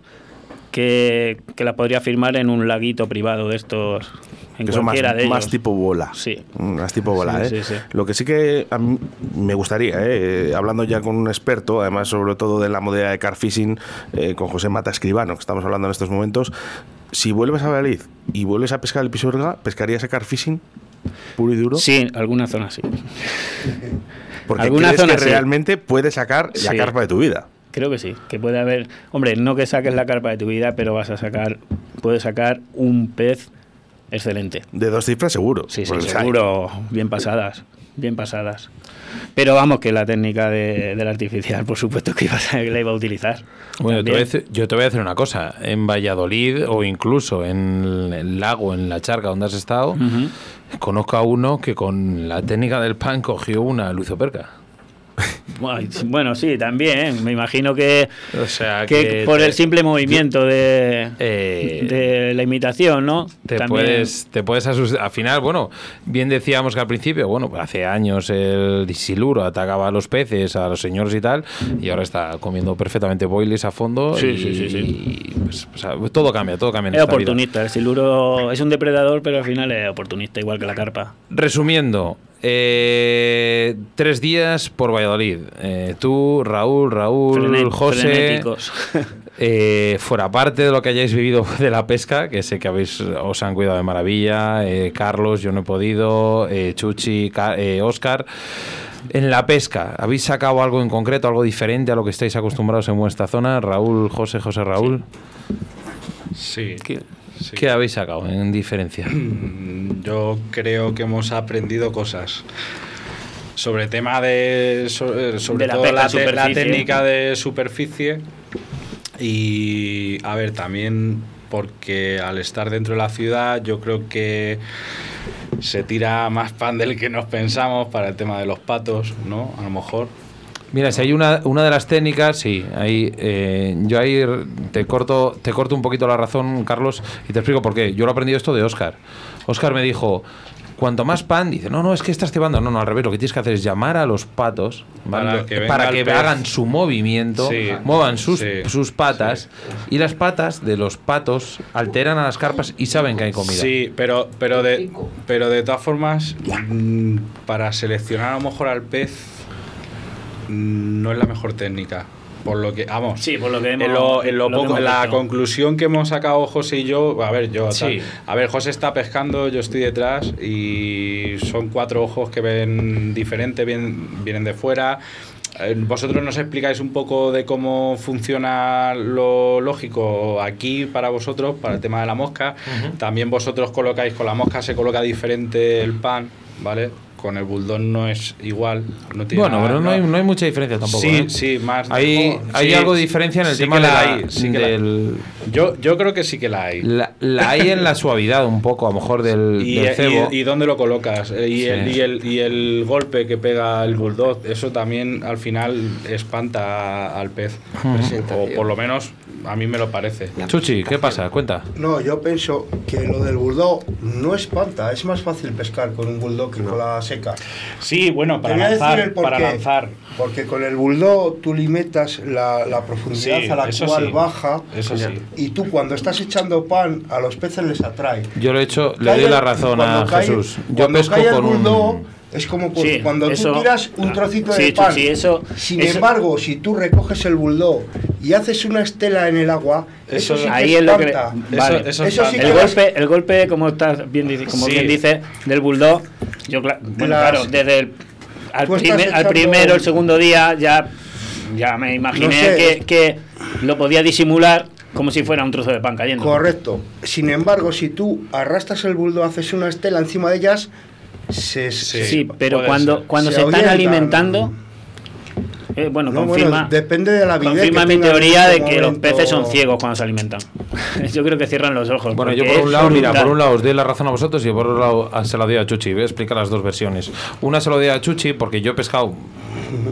que, que las podría firmar en un laguito privado de estos, en que son más, de ellos. más tipo bola. Sí. Más tipo bola, Sí, ¿eh? sí, sí. Lo que sí que a mí me gustaría, ¿eh? hablando ya con un experto, además sobre todo de la modalidad de carfishing, eh, con José Mata Escribano, que estamos hablando en estos momentos, si vuelves a Valladolid y vuelves a pescar el Pisuerga, ¿pescarías a carfishing puro y duro? Sí, alguna zona sí. Porque alguna crees zona que sí. realmente puedes sacar la Sí. carpa de tu vida. Creo que sí, que puede haber, hombre, no que saques la carpa de tu vida, pero vas a sacar, puedes sacar un pez excelente. De dos cifras seguro. Sí, sí, seguro, bien pasadas, bien pasadas. Pero vamos, que la técnica de, del artificial, por supuesto que, iba a, que la iba a utilizar. Bueno, te voy a También. decir- yo te voy a decir una cosa. En Valladolid o incluso en el lago, en la charca donde has estado, Ujú. conozco a uno que con la técnica del pan cogió una luzoperca. Bueno, sí, también. Me imagino que, O sea, que que por te- el simple movimiento de, Eh, de la imitación, ¿no? Te También- puedes, te puedes asustar. Al final, bueno, bien decíamos que al principio, bueno, pues hace años el siluro atacaba a los peces, a los señores y tal, y ahora está comiendo perfectamente boilies a fondo. Sí, y, sí, sí, sí. y, pues, o sea, todo cambia, todo cambia en Es esta vida. oportunista. El siluro es un depredador, pero al final es oportunista, igual que la carpa. Resumiendo, eh, tres días por Valladolid. Eh, tú, Raúl, Raúl, Frenet- José. <laughs> Eh, fuera parte de lo que hayáis vivido <laughs> de la pesca, que sé que habéis os han cuidado de maravilla, eh, Carlos, yo no he podido, eh, Chuchi, Ca- eh, Oscar. En la pesca, ¿habéis sacado algo en concreto, algo diferente a lo que estáis acostumbrados en vuestra zona? Raúl, José, José Raúl. Sí. Sí. ¿Qué habéis sacado en diferencia? <clears throat> Yo creo que hemos aprendido cosas. Sobre tema de. eh, Sobre, De la todo la, te- la superficie. técnica de superficie. Y. A ver, también porque al estar dentro de la ciudad, yo creo que se tira más pan del que nos pensamos para el tema de los patos, ¿no? A lo mejor. Mira, si hay una, una de las técnicas, sí, ahí, eh, yo ahí te corto, te corto un poquito la razón, Carlos, y te explico por qué. Yo lo he aprendido esto de Oscar. Oscar me dijo, cuanto más pan, dice, no, no, es que estás cebando. No, no, al revés, lo que tienes que hacer es llamar a los patos ¿vale? Para que para hagan su movimiento, Sí, muevan sus, sí, sus patas, y las patas de los patos alteran a las carpas y saben que hay comida. Sí, pero, pero, de, pero de todas formas, mm, para seleccionar a lo mejor al pez, no es la mejor técnica. Por lo que, vamos, Sí, por lo que en, hemos- lo, en lo lo que poco- la conclusión que hemos sacado José y yo, a ver, yo. Sí. a ver, José está pescando, yo estoy detrás y son cuatro ojos que ven diferente, vienen, vienen de fuera. Eh, Vosotros nos explicáis un poco de cómo funciona lo lógico aquí para vosotros, para el tema de la mosca. También vosotros colocáis, con la mosca se coloca diferente el pan, ¿vale? Con el bulldog no es igual. No tiene Bueno, nada- pero no hay, no hay mucha diferencia tampoco. Sí, ¿eh? sí, más. Hay, hay sí, algo de diferencia en el sí tema que de la la, hay, sí que la- del, Yo, yo creo que sí que la hay. la, la hay en la suavidad un poco, a lo mejor del, <laughs> Y, del cebo. y- y dónde lo colocas Eh, y, el, y, el, y el golpe que pega el bulldog eso también al final espanta al pez <laughs> o por lo menos a mí me lo parece Chuchi, ¿qué pasa? Cuenta. No, yo pienso que lo del bulldog no espanta, es más fácil pescar con un bulldog que con la seca. sí bueno para lanzar para lanzar Porque con el bulldog tú limitas la, la profundidad Sí, a la eso cual sí. baja. Eso sí. Y tú cuando estás echando pan, a los peces les atrae. Yo lo he hecho, le doy la razón a cae- Jesús. Yo pesco cae el con bulldog, un. Es como cu- Sí, cuando eso- tú tiras un trocito sí, de pan. Eso- Sin eso- embargo, si tú recoges el bulldog y haces una estela en el agua, eso, Eso- sí que Ahí es lo que. espanta. Vale. Eso- eso Eso sí espanta. que el, golpe, el golpe, como, estás bien, dice- como Sí. bien dice, del bulldog, yo, cla- bueno, Las- claro, desde el al, primer- primero, el segundo día, ya, ya me imaginé No sé. que, que lo podía disimular como si fuera un trozo de pan cayendo. Correcto. Sin embargo, si tú arrastras el bulldog, haces una estela encima de ellas, se, Sí. Sí, pero cuando, ser. cuando Se se, están alimentando, eh, bueno, No, confirma, bueno, depende de la avidez confirma que mi teoría de ese que los peces son ciegos cuando se alimentan. <laughs> yo creo que cierran los ojos. Bueno, yo por un lado, mira, por un lado os doy la razón a vosotros y por otro lado ah, se la doy a Chuchi. Voy a explicar las dos versiones. Una se la doy a Chuchi porque yo he pescado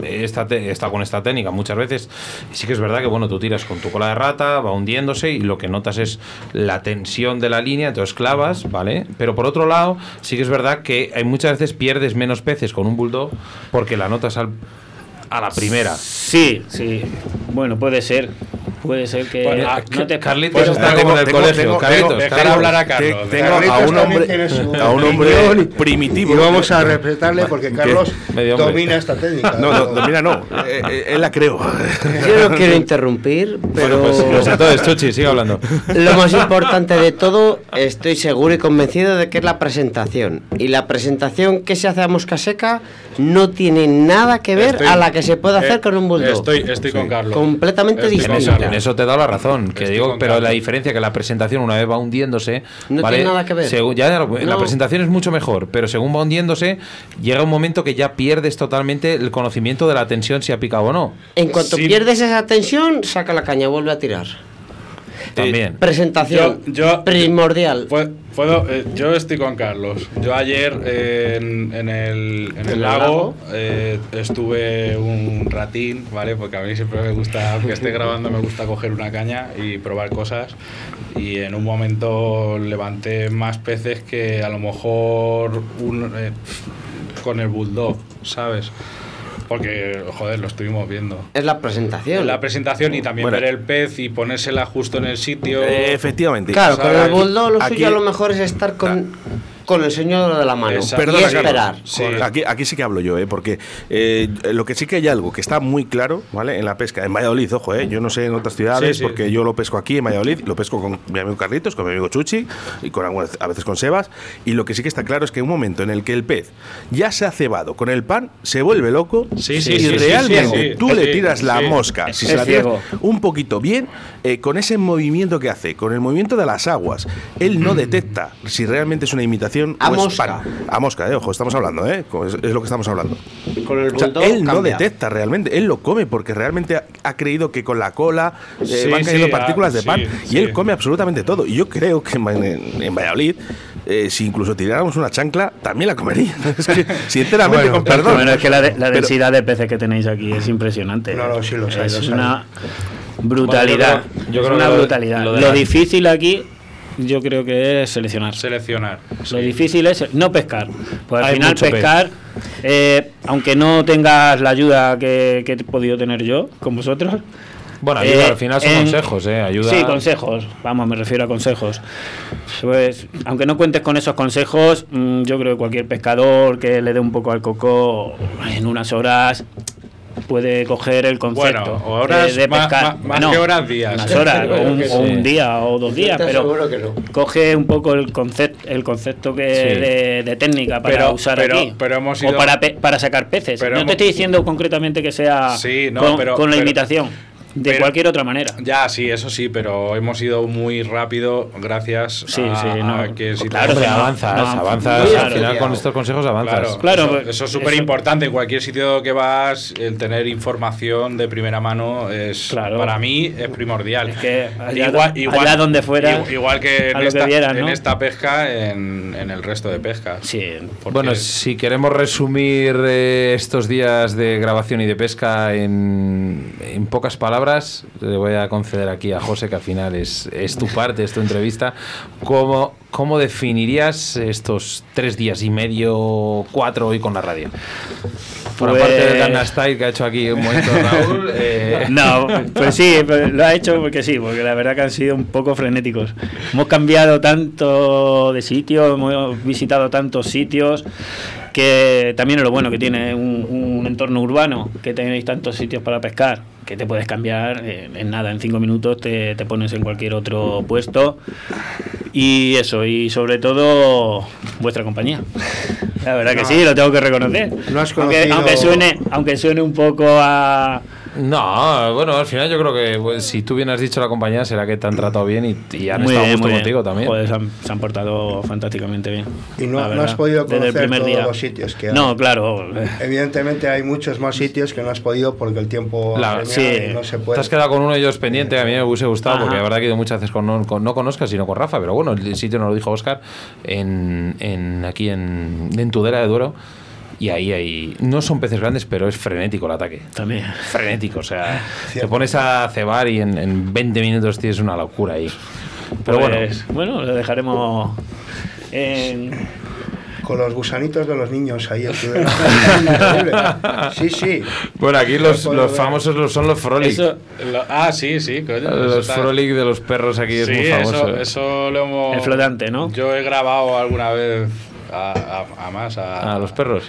esta estado con esta técnica muchas veces y sí que es verdad que bueno tú tiras con tu cola de rata va hundiéndose y lo que notas es la tensión de la línea entonces clavas vale pero por otro lado sí que es verdad que hay muchas veces pierdes menos peces con un bulldog porque la notas al- a la primera Sí, sí. Bueno, puede ser. Puede ser que Bueno, no te Carlitos Pues está como en el colegio tengo- Carlitos, tengo- dejar Carlitos. hablar a Te- Carlos tengo a un hombre, a un hombre primitivo. Y vamos a respetarle porque Carlos domina esta técnica. No, no, no, mira, no. eh, eh, él la creo. Yo no quiero interrumpir, pero Bueno, pues, pues entonces Chuchi sigue hablando lo más importante de todo, estoy seguro y convencido de que es la presentación. Y la presentación que se hace a mosca seca no tiene nada que ver Estoy- a la que se puede hacer eh, con un bulldog. estoy, estoy con Carlos Completamente Estoy distinta. Eso te dado la razón, que Estoy digo, pero la diferencia que la presentación una vez va hundiéndose, No ¿vale? tiene nada que ver. Según- ya, La presentación es mucho mejor, pero según va hundiéndose, llega un momento que ya pierdes totalmente el conocimiento de la tensión si ha picado o no. En cuanto Sí. pierdes esa tensión, saca la caña, vuelve a tirar. También. Presentación Yo- yo- primordial. Pu- Puedo, eh, yo estoy con Carlos. Yo ayer eh, en, en el, en el lago eh, estuve un ratín, ¿vale? Porque a mí siempre me gusta, aunque esté grabando, me gusta coger una caña y probar cosas. Y en un momento levanté más peces que a lo mejor un, eh, con el bulldog, ¿sabes? Porque, joder, lo estuvimos viendo. Es la presentación. La presentación y también Bueno. ver el pez y ponérsela justo en el sitio. Eh, efectivamente. Claro, O sea, con el bulldog lo aquí- suyo a lo mejor es estar con, con el señor de la mano Exacto. y Perdona, esperar. Sí. Aquí, aquí sí que hablo yo, ¿eh? porque eh, lo que sí que hay algo que está muy claro, ¿vale? En la pesca, en Valladolid, ojo, ¿eh? Yo no sé en otras ciudades, Sí, sí. porque yo lo pesco aquí en Valladolid, lo pesco con mi amigo Carlitos, con mi amigo Chuchi y con a veces con Sebas. Y lo que sí que está claro es que en un momento en el que el pez ya se ha cebado con el pan, se vuelve loco y realmente tú le tiras la mosca, si se la tiras un poquito bien, eh, con ese movimiento que hace, con el movimiento de las aguas, él no <clears throat> detecta si realmente es una imitación A mosca. pan. A mosca, eh, ojo, estamos hablando, ¿eh? Es, es lo que estamos hablando. Con el O sea, él no cambia. detecta realmente, él lo come porque realmente ha, ha creído que con la cola eh, Sí, van cayendo sí, partículas ah, de pan sí, y él come absolutamente todo. Y yo creo que en, en- en Valladolid, eh, si incluso tiráramos una chancla, también la comería. <laughs> Es que, sinceramente, con perdón. Bueno, es que la, de- la Pero- densidad de peces que tenéis aquí es impresionante. No, no, sí Eso los es una brutalidad. Bueno, yo creo- yo es una lo brutalidad. lo Lo, difícil aquí, yo creo que es seleccionar. Seleccionar. Lo difícil es no pescar. Pues al Hay final pescar, eh, aunque no tengas la ayuda que, que he podido tener yo con vosotros. Bueno, ayuda, eh, al final son en- consejos, ¿eh? Ayuda. Sí, consejos. Vamos, me refiero a consejos. Pues, aunque no cuentes con esos consejos, mm, yo creo que cualquier pescador que le dé un poco al coco en unas horas puede coger el concepto Bueno, horas, de, de más- pescar. más- más Bueno, que horas, días. Unas horas, <laughs> o un, o día o dos días, pero aseguro que no. coge un poco el concepto el concepto que Sí. de, de técnica para Pero- usar pero- aquí pero hemos o para pe- para sacar peces pero no hemos- te estoy diciendo concretamente que sea Sí, no, con, pero- con la pero- imitación de pero- cualquier otra manera Ya, sí, eso sí, pero hemos ido muy rápido gracias Sí, a, sí, no. a que si Claro, te- avanzas, no, avanzas. claro. al final con estos consejos avanzas. Claro, Claro, eso, eso es súper importante. En cualquier sitio que vas, el tener información de primera mano es Claro. para mí es primordial. Es que allá- allá donde fuera, Igual, igual que en, que esta, pesca, en, en el resto de pescas. sí Porque- Bueno, si queremos resumir eh, estos días de grabación y de pesca en, en pocas palabras, le voy a conceder aquí a José, que al final es, es tu parte, es tu entrevista. ¿Cómo, ¿Cómo definirías estos tres días y medio, cuatro hoy con la radio? Por Pues- aparte del Gangnam Style que ha hecho aquí un momento Raúl. <laughs> eh, No, pues sí, pues lo ha hecho porque sí, porque la verdad que han sido un poco frenéticos. Hemos cambiado tanto de sitio, hemos visitado tantos sitios, que también es lo bueno que tiene un, un entorno urbano, que tenéis tantos sitios para pescar, que te puedes cambiar eh, en nada, en cinco minutos te, te pones en cualquier otro puesto. Y eso, y sobre todo vuestra compañía. La verdad que sí, lo tengo que reconocer. No has aunque, conocido- aunque suene, aunque suene un poco a No, bueno, al final yo creo que pues, si tú bien has dicho la compañía, será que te han tratado bien y, y han Muy estado bien, gusto muy bien. contigo también. Joder, se, han, se han portado fantásticamente bien. Y no, has podido desde conocer el primer todos día. los sitios que hay. No, claro. Evidentemente hay muchos más sitios que no has podido porque el tiempo La- sí. y no se Te has quedado con uno de ellos pendiente, a mí me hubiese gustado, Ajá. porque la verdad que he ido muchas veces con, no, con- no con Oscar, sino con Rafa, pero bueno, el sitio nos lo dijo Oscar en, en- aquí en, en Tudela de Duero. Y ahí, ahí no son peces grandes, pero es frenético el ataque. También. Frenético, o sea, <laughs> te pones a cebar y en, en 20 minutos tienes una locura ahí. Pero bueno, Pues, bueno, lo dejaremos en, Con los gusanitos de los niños ahí. Sí, sí. bueno, aquí los, los famosos los- son los Frolic. eso, Lo- ah, sí, sí, coño. los Frolic de los perros aquí es muy famoso. eso, eso lo hemos. el flotante, ¿no? Yo he grabado alguna vez a, a, a más. A, A los perros.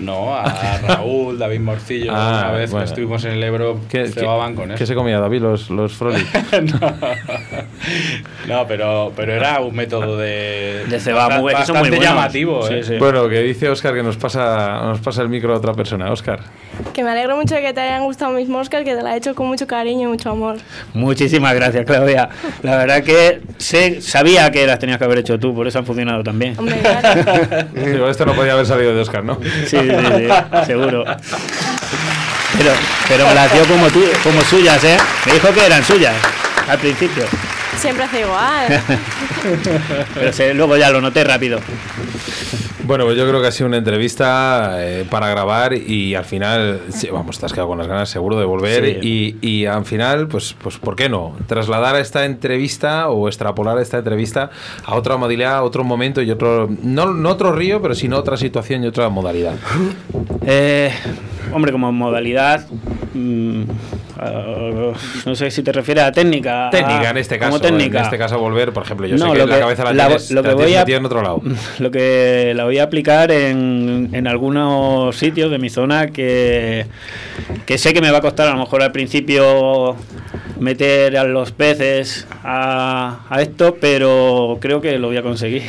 No, a Raúl, David Morcillo. Ah, una vez bueno. que estuvimos en el Ebro, ¿Qué, cebaban qué- con qué eso. se comía David los, los Frolic? <laughs> no, pero, pero era un método de. De muy- muy bastante buenos. llamativo, Sí, ¿eh? sí. Bueno, que dice Oscar que nos pasa, nos pasa el micro a otra persona. Oscar. Que me alegro mucho de que te hayan gustado mis moscas, que te las he hecho con mucho cariño y mucho amor. Muchísimas gracias, Claudia. La verdad que sé, sabía que las tenías que haber hecho tú, por eso han funcionado también. Hombre, claro. <laughs> <laughs> Igual esto no podía haber salido de Oscar, ¿no? Sí, sí, sí, seguro. Pero, pero me las dio como, tú, como suyas, ¿eh? Me dijo que eran suyas al principio. Siempre hace igual. <laughs> Pero se- luego ya lo noté rápido. Bueno, pues yo creo que ha sido una entrevista eh, para grabar y al final, sí, vamos, te has quedado con las ganas seguro de volver Sí. y, y al final, pues, pues, ¿por qué no? Trasladar esta entrevista o extrapolar esta entrevista a otra modalidad, a otro momento y otro, no, no otro río, pero sino otra situación y otra modalidad. Eh, hombre, como modalidad. mm, ah, no sé si te refieres a técnica. Técnica a- en este caso, Como técnica. en este caso volver, por ejemplo, yo No, sé que lo la cabeza la, la- tienes, lo que voy a- en otro lado. <laughs> Lo que la voy a aplicar en, en algunos sitios de mi zona que, que sé que me va a costar a lo mejor al principio meter a los peces a, a esto, pero creo que lo voy a conseguir.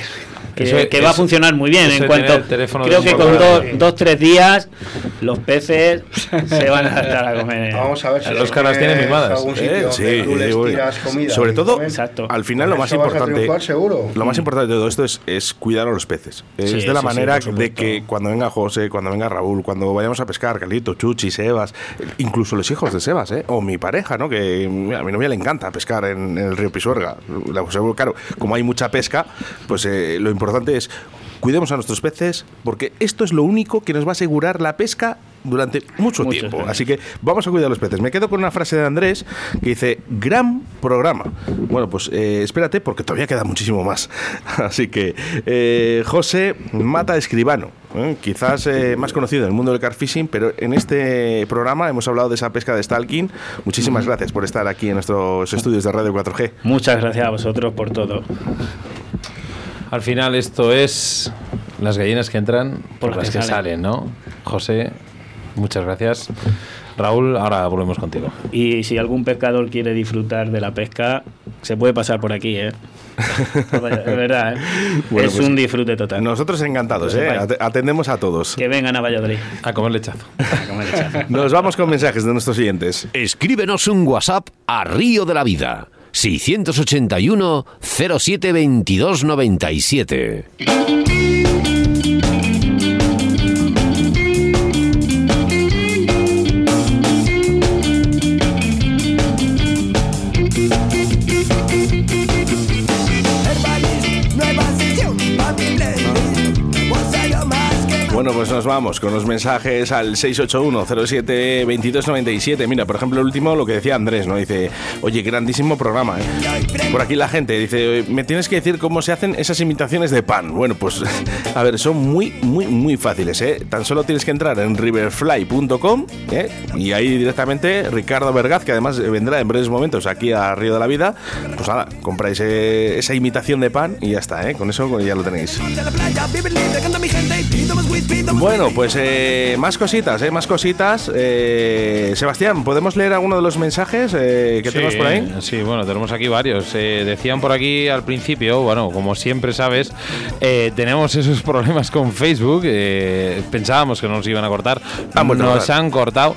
Que, Eso- que va a eso- funcionar muy bien. eso En cuanto, creo que con dos, dos, tres días los peces se van a estar a comer. <laughs> Vamos a ver si Los caras tienen mimadas. Eh, sí, tú les sí, bueno. tiras comida Sobre todo. Exacto. al final lo más eso importante, triunfar seguro. lo más importante de todo esto es, es cuidar a los peces. Es Sí, de la sí, sí, manera por de que cuando venga José, cuando venga Raúl, cuando vayamos a pescar, Calito, Chuchi, Sebas, incluso los hijos de Sebas, ¿eh? o mi pareja, ¿no? que a mi novia le encanta pescar en, en el río Pisuerga. La- Claro, como hay mucha pesca, pues eh, lo importante es cuidemos a nuestros peces, porque esto es lo único que nos va a asegurar la pesca durante mucho tiempo. Así que vamos a cuidar a los peces. Me quedo con una frase de Andrés que dice, gran programa. Bueno, pues eh, espérate porque todavía queda muchísimo más. <laughs> Así que eh, José Mata Escribano, ¿eh? quizás eh, más conocido en el mundo del car fishing, pero en este programa hemos hablado de esa pesca de stalking. Muchísimas gracias por estar aquí en nuestros estudios de Radio 4G. Muchas gracias a vosotros por todo. Al final esto es las gallinas que entran por, Por las las que que salen, ¿no? José, muchas gracias. Raúl, ahora volvemos contigo. Y si algún pescador quiere disfrutar de la pesca, se puede pasar por aquí, ¿eh? <laughs> Vaya, de verdad, ¿eh? Bueno, es pues, un disfrute total. Nosotros encantados, ¿eh? atendemos a todos. Que vengan a Valladolid. A comer lechazo. <laughs> a comer lechazo. Nos vamos con mensajes de nuestros siguientes. Escríbenos un WhatsApp a Río de la Vida. 681 07 22 97. Vamos con los mensajes al 681-07-2297. Mira, por ejemplo, el último, lo que decía Andrés, ¿no? Dice, oye, grandísimo programa, ¿eh? Por aquí la gente dice, me tienes que decir cómo se hacen esas imitaciones de pan. Bueno, pues, a ver, son muy, muy, muy fáciles, ¿eh? Tan solo tienes que entrar en riverfly.com, ¿eh? Y ahí directamente Ricardo Vergaz, que además vendrá en breves momentos aquí a Río de la Vida, pues nada, compráis eh, esa imitación de pan y ya está, ¿eh? Con eso ya lo tenéis. Pues eh, más cositas, ¿eh? Más cositas. Eh, Sebastián, ¿podemos leer alguno de los mensajes eh, que tenemos por ahí? Sí, bueno, tenemos aquí varios. Eh, decían por aquí al principio, bueno, como siempre sabes, eh, tenemos esos problemas con Facebook. pensábamos que no nos iban a cortar. Han nos han cortado.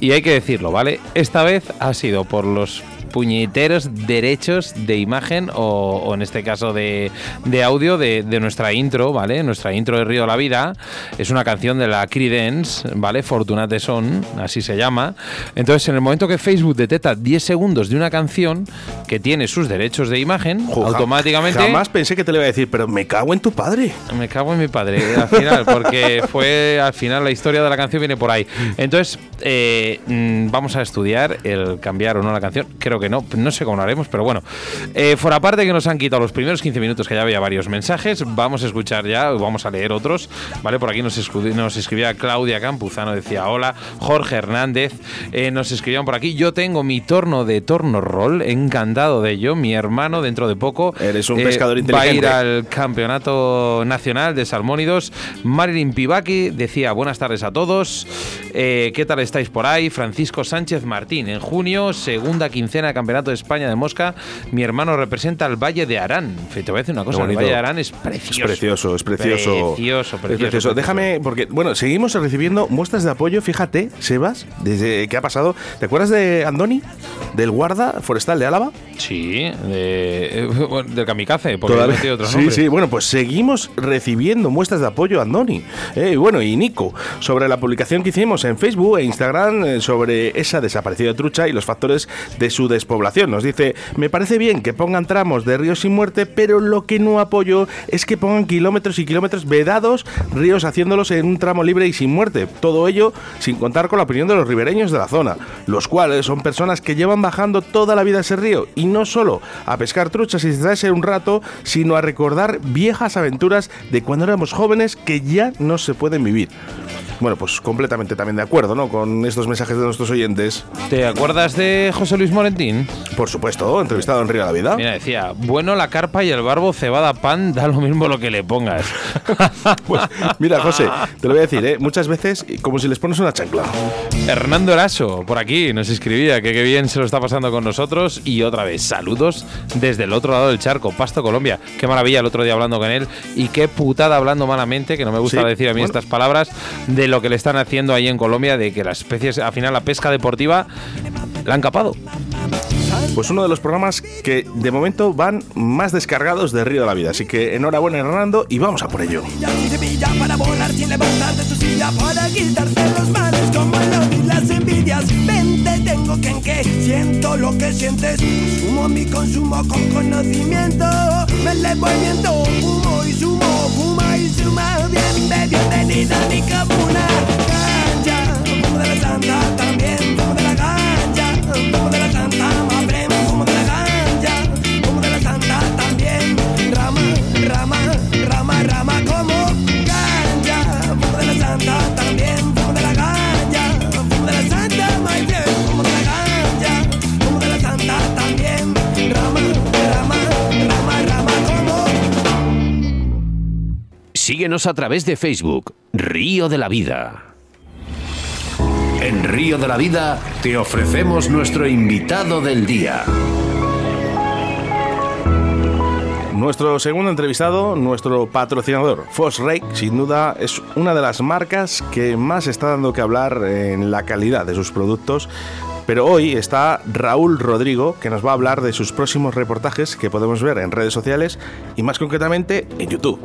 Y hay que decirlo, ¿vale? Esta vez ha sido por los puñeteros derechos de imagen o, o en este caso de, de audio de, de nuestra intro, ¿vale? Nuestra intro de Río de la Vida es una canción de la Creedence, ¿vale? Fortunate Son, así se llama. Entonces, en el momento que Facebook detecta 10 segundos de una canción que tiene sus derechos de imagen, Jo, ja- automáticamente... Jamás pensé que te le iba a decir, pero me cago en tu padre. Me cago en mi padre, al final, porque fue al final la historia de la canción viene por ahí. Entonces, eh, mm, vamos a estudiar el cambiar o no la canción. Creo que no, no sé cómo lo haremos, pero bueno. Eh, fuera parte que nos han quitado los primeros 15 minutos, que ya había varios mensajes, vamos a escuchar ya, vamos a leer otros, ¿vale? Por aquí nos, nos escribía Claudia Campuzano, decía hola, Jorge Hernández, eh, nos escribían por aquí, yo tengo mi torno de torno roll, encantado de ello, mi hermano dentro de poco Eres un eh, pescador va a ir al Campeonato Nacional de Salmónidos. Marilyn Pivaki decía buenas tardes a todos. Eh, ¿Qué tal estáis por ahí? Francisco Sánchez Martín. En junio, segunda quincena de Campeonato de España de Mosca, mi hermano representa el Valle de Arán. Te voy a decir una cosa, el. Valle de Arán es Es precioso. precioso, es precioso. Precioso, Es precioso, precioso. Déjame, porque, bueno, seguimos recibiendo muestras de apoyo. Fíjate, Sebas, desde que ha pasado. ¿Te acuerdas de Andoni? Del guarda forestal de Álava. Sí, de, eh, del kamikaze, porque Todavía- metido otro sí, sí, bueno, pues seguimos recibiendo muestras de apoyo a Andoni. eh, bueno, y Nico, sobre la publicación que hicimos en Facebook e Instagram eh, sobre esa desaparecida trucha y los factores de su despoblación. Nos dice, me parece bien que pongan tramos de ríos sin muerte, pero lo que no apoyo es que pongan kilómetros y kilómetros vedados, ríos haciéndolos en un tramo libre y sin muerte. Todo ello sin contar con la opinión de los ribereños de la zona, los cuales son personas que llevan bajando toda la vida ese río y no solo a pescar truchas y distraerse un rato, sino a recordar viejas aventuras de cuando éramos jóvenes que ya no se pueden vivir. Bueno, pues completamente también de acuerdo, ¿no? Con estos mensajes de nuestros oyentes. ¿Te acuerdas de José Luis Morentín? Por supuesto, entrevistado en Río de la Vida. Mira, decía, bueno la carpa y el barbo cebada pan, da lo mismo lo que le pongas. <laughs> Pues mira, José, te lo voy a decir, ¿eh? muchas veces como si les pones una chancla. Hernando Eraso, por aquí, nos escribía que qué bien se lo está pasando con nosotros. Y otra vez, saludos desde el otro lado del charco, Pasto, Colombia. Qué maravilla el otro día hablando con él. Y qué putada hablando malamente, que no me gusta Sí, decir a mí bueno. estas palabras, de lo que le están haciendo ahí en Colombia, de que las especies, al final la pesca deportiva, la han capado. Pues uno de los programas que de momento van más descargados de Río de la Vida. Así que enhorabuena, Hernando, y vamos a por ello. Envidias. Vente, tengo que en que siento lo que sientes. Sumo mi consumo con conocimiento. Me elevo el viento, fumo y sumo, fuma y suma. Bien, bienvenida a mi comuna. Fumo de la santa también, Síguenos a través de Facebook, Río de la Vida. En Río de la Vida te ofrecemos nuestro invitado del día. Nuestro segundo entrevistado, nuestro patrocinador, Fosrake, sin duda es una de las marcas que más está dando que hablar en la calidad de sus productos. Pero hoy está Raúl Rodrigo, que nos va a hablar de sus próximos reportajes que podemos ver en redes sociales y más concretamente en YouTube.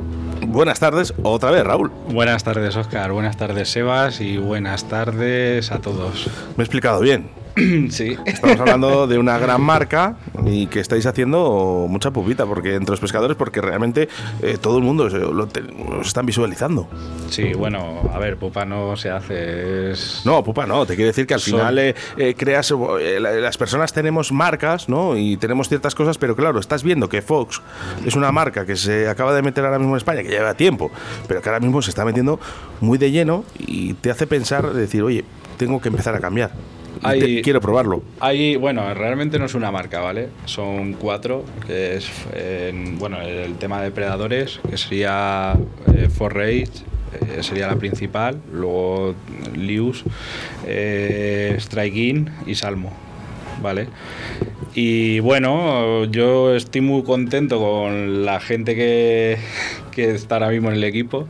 Buenas tardes, otra vez, Raúl. Buenas tardes, Oscar. Buenas tardes, Sebas. Y buenas tardes a todos. Me he explicado bien. <clears throat> sí. Estamos hablando de una gran marca y que estáis haciendo mucha pupita porque entre los pescadores, porque realmente eh, todo el mundo se- lo, te- están visualizando. Sí, bueno, a ver, pupa no se hace. Es... No, pupa, no. Te quiere decir que al Son- final eh, eh, creas. la- las personas tenemos marcas, ¿no? Y tenemos ciertas cosas, pero claro, estás viendo que Fox es una marca que se acaba de meter ahora mismo en España, que lleva tiempo, pero que ahora mismo se está metiendo muy de lleno y te hace pensar, decir, oye, tengo que empezar a cambiar. Hay- quiero probarlo. Hay, bueno, realmente no es una marca, ¿vale? Son cuatro, que es, en- bueno, el tema de predadores, que sería eh, Forrage, eh, sería la principal, luego Lius, eh, Strike In y Salmo, ¿vale? Y bueno, yo estoy muy contento con la gente que, <laughs> que está ahora mismo en el equipo.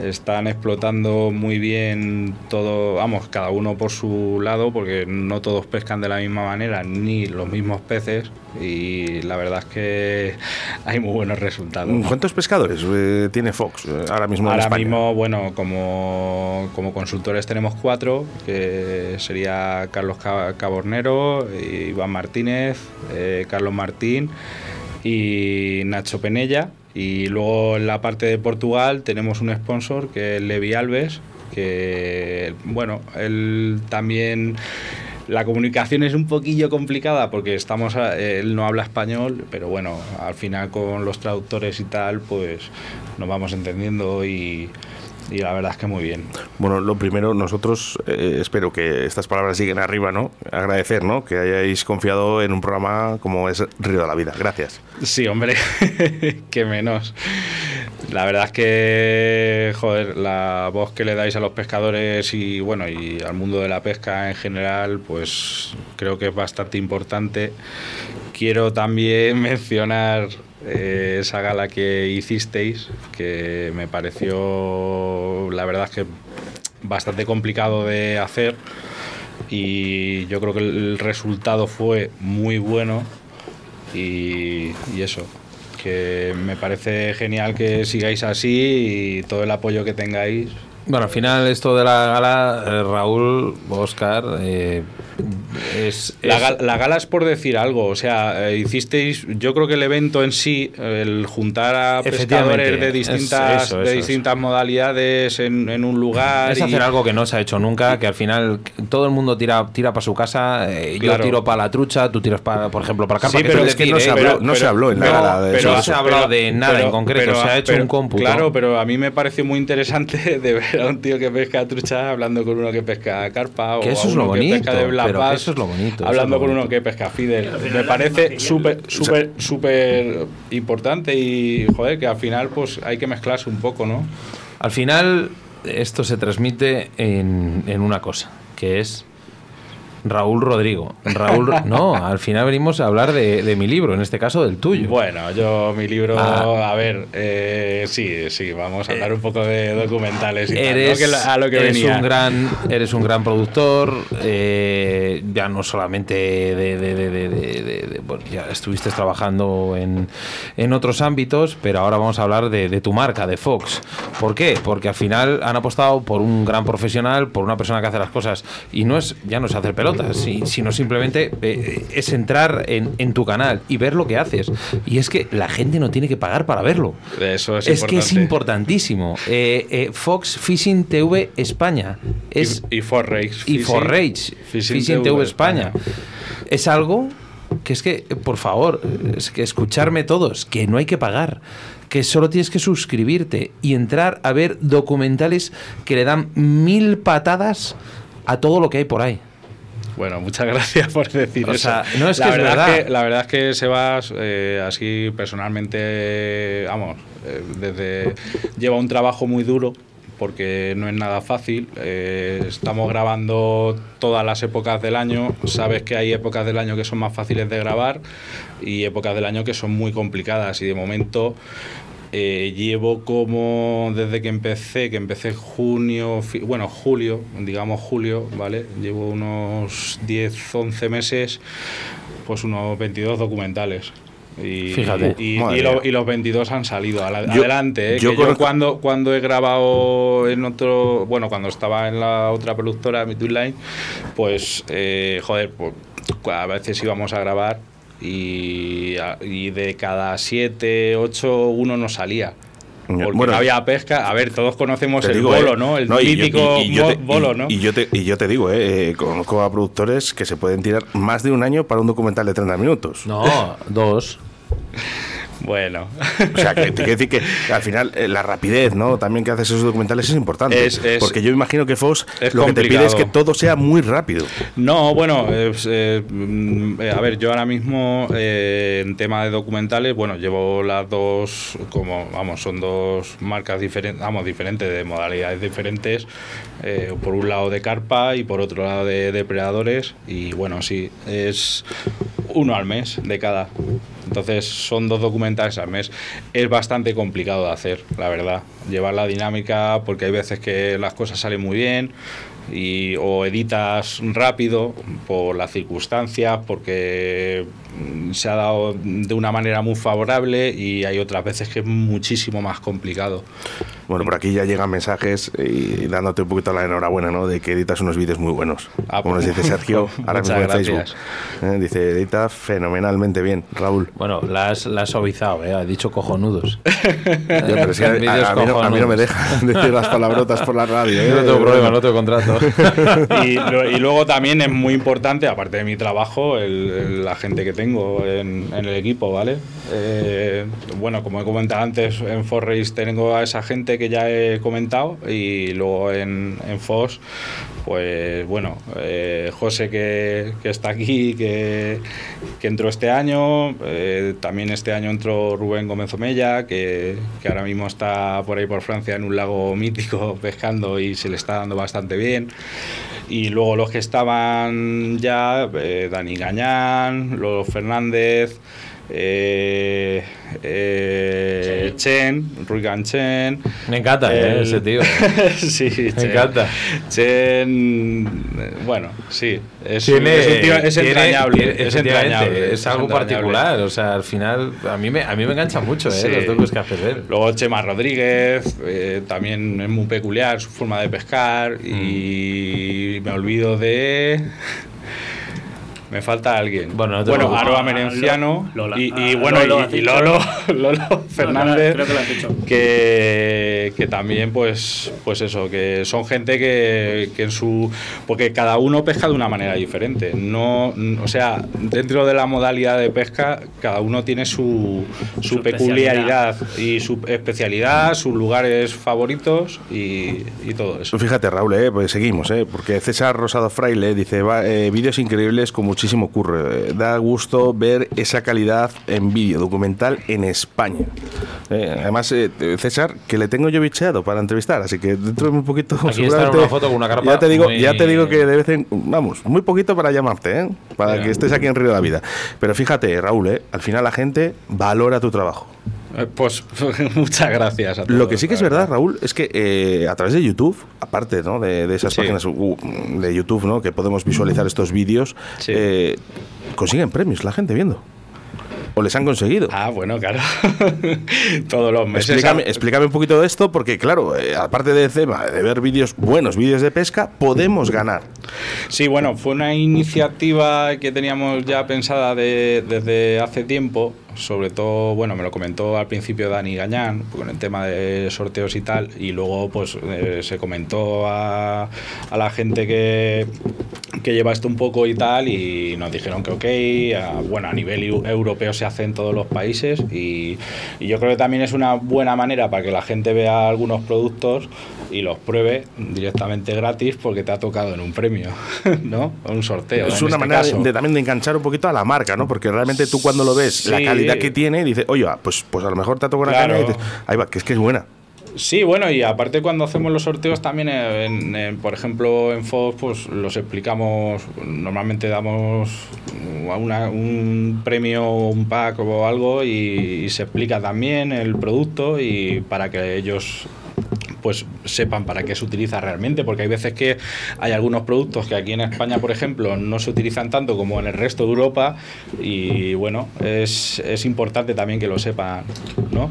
Están explotando muy bien todo, vamos, cada uno por su lado, porque no todos pescan de la misma manera, ni los mismos peces. Y la verdad es que <laughs> hay muy buenos resultados. ¿Cuántos pescadores eh, tiene Fox eh, ahora mismo en Ahora España? mismo, bueno, como, como consultores tenemos cuatro, que sería Carlos Ca- Cabornero, Iván Martínez, eh, Carlos Martín y Nacho Penella. Y luego en la parte de Portugal tenemos un sponsor que es Levi Alves, que, bueno, él también... La comunicación es un poquillo complicada porque estamos él no habla español, pero bueno, al final con los traductores y tal, pues nos vamos entendiendo y, y la verdad es que muy bien. Bueno, lo primero, nosotros eh, espero que estas palabras lleguen arriba, ¿no? Agradecer, ¿no? Que hayáis confiado en un programa como es Río de la Vida. Gracias. Sí, hombre, <laughs> que menos. La verdad es que, joder, la voz que le dais a los pescadores y bueno, y al mundo de la pesca en general, pues creo que es bastante importante. Quiero también <laughs> mencionar eh, esa gala que hicisteis, que me pareció, la verdad que bastante complicado de hacer y yo creo que el resultado fue muy bueno y, y eso, que me parece genial que sigáis así y todo el apoyo que tengáis. Bueno, al final esto de la gala, eh, Raúl, Oscar, eh, es, La, es- gal- la gala es por decir algo, o sea, eh, hicisteis, yo creo que el evento en sí, el juntar a pescadores de es- distintas, eso, de eso, distintas modalidades en, en un lugar. Es y- hacer algo que no se ha hecho nunca, que al final todo el mundo tira tira para su casa, eh, Claro. yo tiro para la trucha, tú tiras para, por ejemplo, para carpa. Sí, pero es que no se habló- pero- no se habló en la no, gala de pero eso. no se ha hablado de nada en concreto, se ha hecho pero- un cómputo. Claro, pero a mí me pareció muy interesante de ver era un tío que pesca trucha hablando con uno que pesca carpa Que o eso a es uno lo que bonito, pesca de black pero que bass, eso es lo bonito, eso es hablando lo con uno que pesca fidel. Me parece súper súper súper importante y joder que al final pues hay que mezclarse un poco, ¿no? Al final, esto se transmite en, en una cosa, que es Raúl Rodrigo. Raúl, <laughs> no, al final venimos a hablar de, de mi libro, en este caso del tuyo. Bueno, yo mi libro, Ah. a ver, eh, sí, sí, vamos a hablar un poco de documentales y tal, ¿no? Eres, Que la- a lo que eres venía. un gran eres un gran productor eh, ya no solamente de, bueno, ya estuviste trabajando en, en otros ámbitos pero ahora vamos a hablar de, tu marca de Fox ¿por qué? porque al final han apostado por un gran profesional por una persona que hace las cosas y no es ya no es hacer pelotas si- sino simplemente eh, es entrar en, en tu canal y ver lo que haces y es que la gente no tiene que pagar para verlo Eso es, es que es importantísimo. Eh, eh, Fox Fishing TV España. Es, y, y For Rage. y For Rage. Fishing Fishing, TV TV España. Es algo que es que, por favor, es que escucharme todos, que no hay que pagar. Que solo tienes que suscribirte y entrar a ver documentales que le dan mil patadas a todo lo que hay por ahí. Bueno, muchas gracias por decir O eso. sea, no es la que es verdad verdad. que- la verdad es que Sebas, eh, así personalmente, vamos, eh, desde lleva un trabajo muy duro porque no es nada fácil. Eh, estamos grabando todas las épocas del año. Sabes que hay épocas del año que son más fáciles de grabar y épocas del año que son muy complicadas. Y de momento eh, llevo como desde que empecé, que empecé junio, bueno, julio, digamos julio, ¿vale? Llevo unos 10, 11 meses, pues unos 22 documentales. Y, Fíjate. y, Madre y lo- mía. y los 22 han salido Yo- adelante. ¿eh? yo Que yo conozco- cuando, cuando he grabado en otro, bueno, cuando estaba en la otra productora, Mi Line, pues, eh, joder, pues, a veces íbamos a grabar y, y de cada 7, 8, uno no salía. Porque Bueno, no había pesca. A ver, todos conocemos el digo, bolo, eh, ¿no? El no, y yo- mítico y- y yo mo- te- bolo, y- ¿no? Y yo, te, y yo te digo, eh, eh, conozco a productores que se pueden tirar más de un año para un documental de 30 minutos. No, dos. Bueno. O sea, que te quiero decir que al final eh, la rapidez, ¿no? También que haces esos documentales es importante. Es- es- porque yo imagino que Fox lo que te pide es que todo sea muy rápido. No, bueno, eh, mm, eh, a ver, yo ahora mismo eh, en tema de documentales, bueno, llevo las dos, como, vamos, son dos marcas diferentes, vamos, diferentes, de modalidades diferentes, eh, por un lado de carpa y por otro lado de depredadores, y bueno, sí, es uno al mes de cada. Entonces son dos documentales al mes. Es bastante complicado de hacer, la verdad. Llevar la dinámica, porque hay veces que las cosas salen muy bien y, o editas rápido por las circunstancias, porque se ha dado de una manera muy favorable y hay otras veces que es muchísimo más complicado. Bueno, por aquí ya llegan mensajes y dándote un poquito la enhorabuena, ¿no? De que editas unos vídeos muy buenos. Ah, Como nos pues, dice Sergio <laughs> ahora mismo en Facebook. Eh, Dice, edita fenomenalmente bien, Raúl. Bueno, la has, la has suavizado, ¿eh? Ha dicho cojonudos. <laughs> Ya, pero a, a- a mí no, a mí no me dejan <laughs> decir las palabrotas por la radio. ¿eh? Yo no tengo problema, no tengo contrato. y, lo- y luego también es muy importante, aparte de mi trabajo, el- el- la gente que tengo en, en el equipo, ¿vale? Eh, bueno, como he comentado antes, en Forrace tengo a esa gente que ya he comentado y luego en, en pues bueno, eh, José que, que está aquí, que, que entró este año, eh, también este año entró Rubén Gómez Omella, que, que ahora mismo está por ahí por Francia en un lago mítico <laughs> pescando y se le está dando bastante bien. Y luego los que estaban ya, eh, Dani Gañán, Lolo Fernández, eh, eh, Chen, Ruigan Chen. Me encanta, ¿eh? ese tío. <laughs> sí, Me Chen. encanta. Chen, eh, bueno, sí, es, Tiene- es un tío- es tiene- entrañable. tiene- es entrañable. Es algo entrañable. particular. O sea, al final, a mí me, a mí me engancha mucho, ¿eh? Sí. Los docos que haces de él. Luego Chema Rodríguez, eh, también es muy peculiar su forma de pescar. Y me olvido de. Me falta alguien. Bueno, no te bueno. Aroa Ah, Merenciano Lola. y, y Ah, bueno, Lolo, y- y. <laughs> Lolo, Lolo Fernández, creo que lo has dicho. que, que también, pues, pues eso, que son gente que, que en su. Porque cada uno pesca de una manera diferente. No, o sea, dentro de la modalidad de pesca, cada uno tiene su, su, Su peculiaridad y su especialidad, sus lugares favoritos y, y todo eso. Fíjate, Raúl, eh, pues seguimos, eh, porque César Rosado Fraile dice, va, eh, vídeos increíbles con muchísimo curro. da gusto ver esa calidad en vídeo documental en España. Eh, además, eh, César, que le tengo yo bicheado para entrevistar, así que dentro de muy poquito... Aquí está una foto con una carpa ya te digo, muy- ya te digo que de vez en... Vamos, muy poquito para llamarte, ¿eh? para que estés aquí en Río de la Vida. Pero fíjate, Raúl, eh, al final la gente valora tu trabajo. Eh, Pues <laughs> muchas gracias a todos. Lo que sí que es verdad, Raúl, es que eh, a través de YouTube, aparte ¿no? de, de esas Sí. páginas uh, de YouTube, ¿no? que podemos visualizar estos vídeos, eh, consiguen premios la gente viendo. O les han conseguido. Ah, bueno, claro. <laughs> Todos los meses. Explícame, explícame un poquito de esto, porque claro, eh, aparte de, tema de ver vídeos, buenos vídeos de pesca, podemos ganar. Sí, bueno, fue una iniciativa que teníamos ya pensada de- desde hace tiempo. Sobre todo, bueno, me lo comentó al principio Dani Gañán con el tema de sorteos y tal, y luego pues eh, se comentó a, a la gente que, que lleva esto un poco y tal, y nos dijeron que ok, a- bueno, a nivel eu- europeo se hace en todos los países, y, y yo creo que también es una buena manera para que la gente vea algunos productos y los pruebe directamente gratis porque te ha tocado en un premio, <laughs> ¿no? Un sorteo. Es una este manera de, de también de enganchar un poquito a la marca, ¿no? Porque realmente tú cuando lo ves, la Sí. Calidad que tiene, dices, oye, va, pues, pues a lo mejor te ha tocado una Claro. caña y dices, ahí va, que es que es buena. Sí, bueno, y aparte cuando hacemos los sorteos también, en- en- por ejemplo, en Fox, pues los explicamos, normalmente damos una- un premio, un pack o algo y, y se explica también el producto y para que ellos pues sepan para qué se utiliza realmente, porque hay veces que hay algunos productos que aquí en España, por ejemplo, no se utilizan tanto como en el resto de Europa y bueno, es, es importante también que lo sepan, ¿no?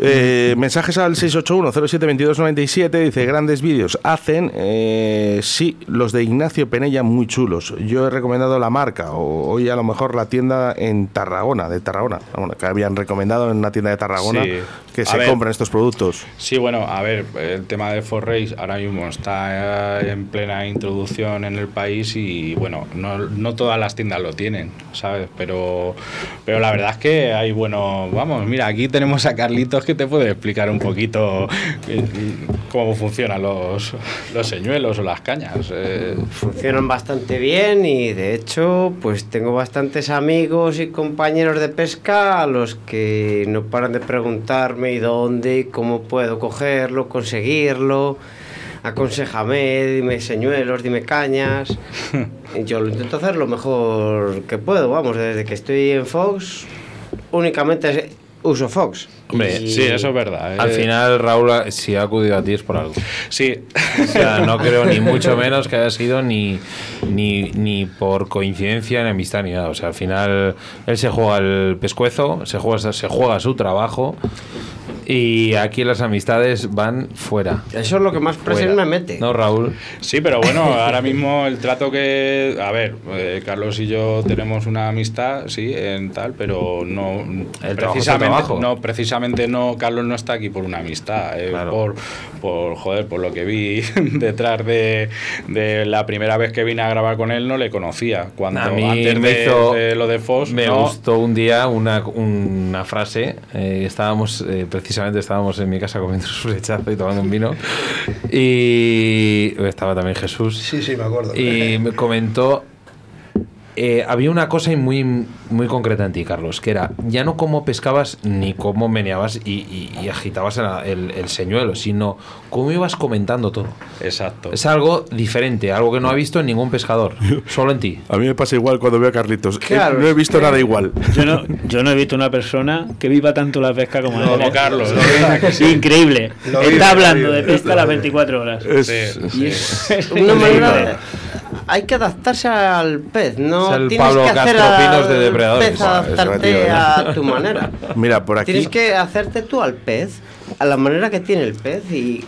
Eh, mensajes al 681-072297, dice, grandes vídeos hacen, eh, sí, los de Ignacio Penella muy chulos. Yo he recomendado la marca, o hoy a lo mejor la tienda en Tarragona, de Tarragona, bueno, que habían recomendado en una tienda de Tarragona Sí. que A se ver. compren estos productos. Sí, bueno, a ver, el tema de Forrace ahora mismo está eh, en plena introducción en el país y bueno, no, no todas las tiendas lo tienen, ¿sabes? Pero, pero la verdad es que hay bueno, vamos, mira, aquí tenemos a Carlitos que te puede explicar un poquito eh, cómo funcionan los, los señuelos o las cañas. eh. Funcionan bastante bien y de hecho pues tengo bastantes amigos y compañeros de pesca a los que no paran de preguntarme y dónde, y cómo puedo cogerlo, conseguirlo. Aconsejame, dime señuelos, dime cañas. <laughs> Yo lo intento hacer lo mejor que puedo, vamos, desde que estoy en Fox únicamente uso Fox. Hombre, Y- Sí, eso es verdad. Al eh. final, Raúl, si ha acudido a ti es por algo. Sí. O sea, no creo ni mucho menos que haya sido ni, ni, ni por coincidencia ni amistad ni nada. O sea, al final él se juega el pescuezo, se juega, se juega su trabajo y aquí las amistades van fuera. Eso es lo que más presión me mete. No, Raúl. Sí, pero bueno, ahora mismo el trato que. A ver, eh, Carlos y yo tenemos una amistad, sí, en tal, pero no. el precisamente, trabajo. no, precisamente no. Carlos no está aquí por una amistad, eh, Claro. por, por, joder, por lo que vi <laughs> detrás de, de la primera vez que vine a grabar con él, no le conocía. Cuando A mí antes me de, hizo- de lo de Foss, Me no, gustó un día una, una frase. eh, estábamos, eh, precisamente estábamos en mi casa comiendo <laughs> su rechazo y tomando un vino. Y estaba también Jesús. Sí, sí, me acuerdo. Y me comentó. Eh, había una cosa muy, muy concreta en ti, Carlos, que era ya no cómo pescabas ni cómo meneabas y, y- y agitabas el, el- el señuelo, sino cómo ibas comentando todo. Exacto. Es algo diferente, algo que no ha visto en ningún pescador, <laughs> solo en ti. A mí me pasa igual cuando veo a Carlitos. Eh, Claro, no he visto nada igual. Yo no, yo no he visto una persona que viva tanto la pesca como, Como él. Carlos. Sí, increíble. Lo Está hablando vive. de pesca a las 24 horas. Es- Sí, Y sí. es <laughs> una manera. Hay que adaptarse al pez, no Es el tienes Pablo que hacer al de depredadores. pez adaptarte a tu manera. <laughs> Mira, por aquí. Tienes que hacerte tú al pez, a la manera que tiene el pez y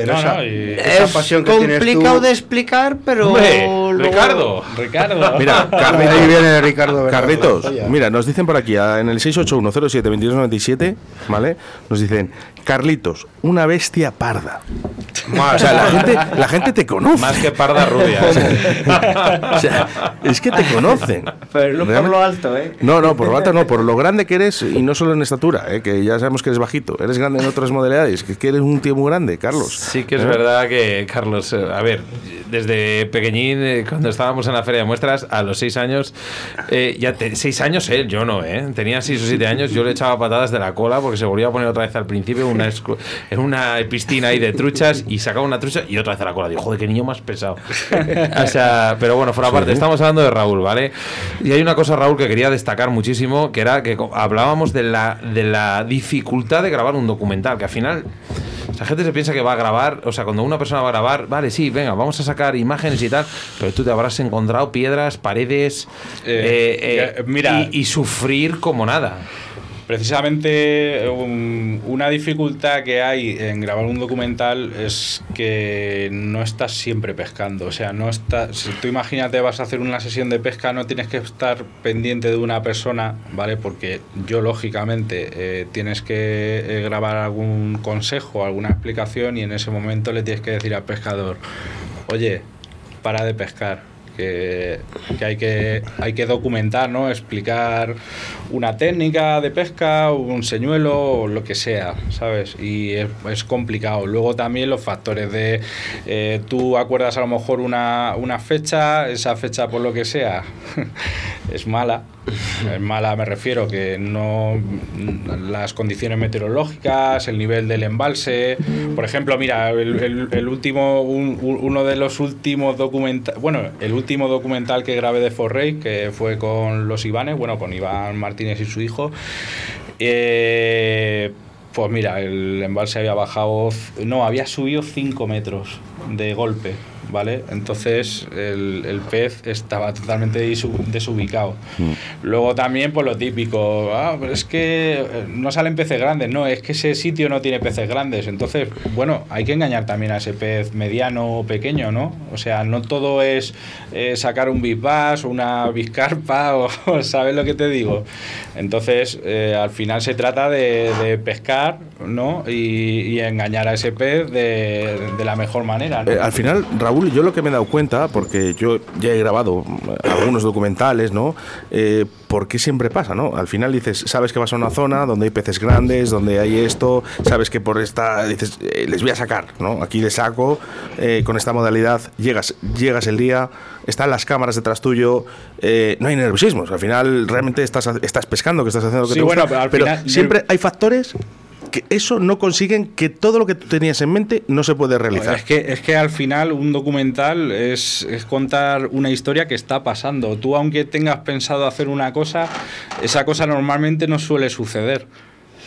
Pero No, esa, no, y- esa Es pasión que tienes complicado de explicar, pero. Hombre, luego- Ricardo. Ricardo. <laughs> Mira, <laughs> Ahí Carlitos, viene Ricardo Carlitos, mira, nos dicen por aquí, a- en el 681072297, ¿vale? Nos dicen, Carlitos, una bestia parda. o sea, la gente, la gente te conoce. Más que parda rubia. <laughs> O sea, es que te conocen. Pero no por lo alto, ¿eh? No, no, por lo alto no, por lo grande que eres y no solo en estatura, ¿eh? que ya sabemos que eres bajito, eres grande en otras modalidades, que, que eres un tío muy grande, Carlos. Sí que es ¿Eh? verdad que, Carlos, eh, a ver, desde pequeñín, eh, cuando estábamos en la feria de muestras, a los seis años, eh, ya te- seis años él, yo no, ¿eh? Tenía seis o siete años, yo le echaba patadas de la cola porque se volvía a poner otra vez al principio una en una piscina ahí de truchas y sacaba una trucha y otra vez a la cola. Digo, joder, qué niño más pesado. o sea, pero bueno, fuera parte, estamos hablando de Raúl, ¿vale? Y hay una cosa, Raúl, que quería destacar muchísimo, que era que hablábamos de la, de la dificultad de grabar un documental, que al final la gente se piensa que va a grabar, o sea, cuando una persona va a grabar, vale, sí, venga, vamos a sacar imágenes y tal, pero tú te habrás encontrado piedras, paredes, Eh, eh, eh, mira- y, y sufrir como nada. Precisamente um, una dificultad que hay en grabar un documental es que no estás siempre pescando. O sea, no estás. Si tú imagínate vas a hacer una sesión de pesca, no tienes que estar pendiente de una persona, ¿vale? Porque yo, lógicamente, eh, tienes que eh, grabar algún consejo, alguna explicación, y en ese momento le tienes que decir al pescador, oye, para de pescar. Que, hay que hay que documentar, ¿no? Explicar una técnica de pesca, un señuelo, lo que sea, ¿sabes? Y es, es complicado. Luego también los factores de eh, tú acuerdas a lo mejor una, una fecha, esa fecha por lo que sea <laughs> es mala. <laughs> Es mala, me refiero que no las condiciones meteorológicas, el nivel del embalse. Por ejemplo, mira, el, el- el último, un- un- uno de los últimos documentales, bueno, el último documental que grabé de Forrey, que fue con los Ivanes, bueno, con Iván Martínez y su hijo. eh, pues mira, el embalse había bajado, no, había subido 5 metros de golpe, ¿vale? Entonces el, el pez estaba totalmente desubicado. Luego también, pues lo típico, ah, pero es que eh, no salen peces grandes, no, es que ese sitio no tiene peces grandes. Entonces, bueno, hay que engañar también a ese pez mediano o pequeño, ¿no? O sea, no todo es eh, sacar un bisbás o una biscarpa, <laughs> o, ¿sabes lo que te digo? Entonces, eh, al final se trata de, de pescar, ¿no? Y, y engañar a ese pez de, de la mejor manera, ¿no? Eh, al final, Raúl, yo lo que me he dado cuenta, porque yo ya he grabado eh, algunos documentales, ¿no? Eh, ¿Por qué siempre pasa, no? Al final dices, sabes que vas a una zona donde hay peces grandes, donde hay esto, sabes que por esta, dices, eh, les voy a sacar, ¿no? Aquí les saco, eh, con esta modalidad, llegas, llegas el día, están las cámaras detrás tuyo, eh, no hay nerviosismos, al final realmente estás, estás pescando, que estás haciendo lo que Sí, te bueno, gusta, pero al final- siempre hay factores que eso no consiguen que todo lo que tú tenías en mente no se puede realizar. Es que, es que al final un documental es, es contar una historia que está pasando. Tú, aunque tengas pensado hacer una cosa, esa cosa normalmente no suele suceder.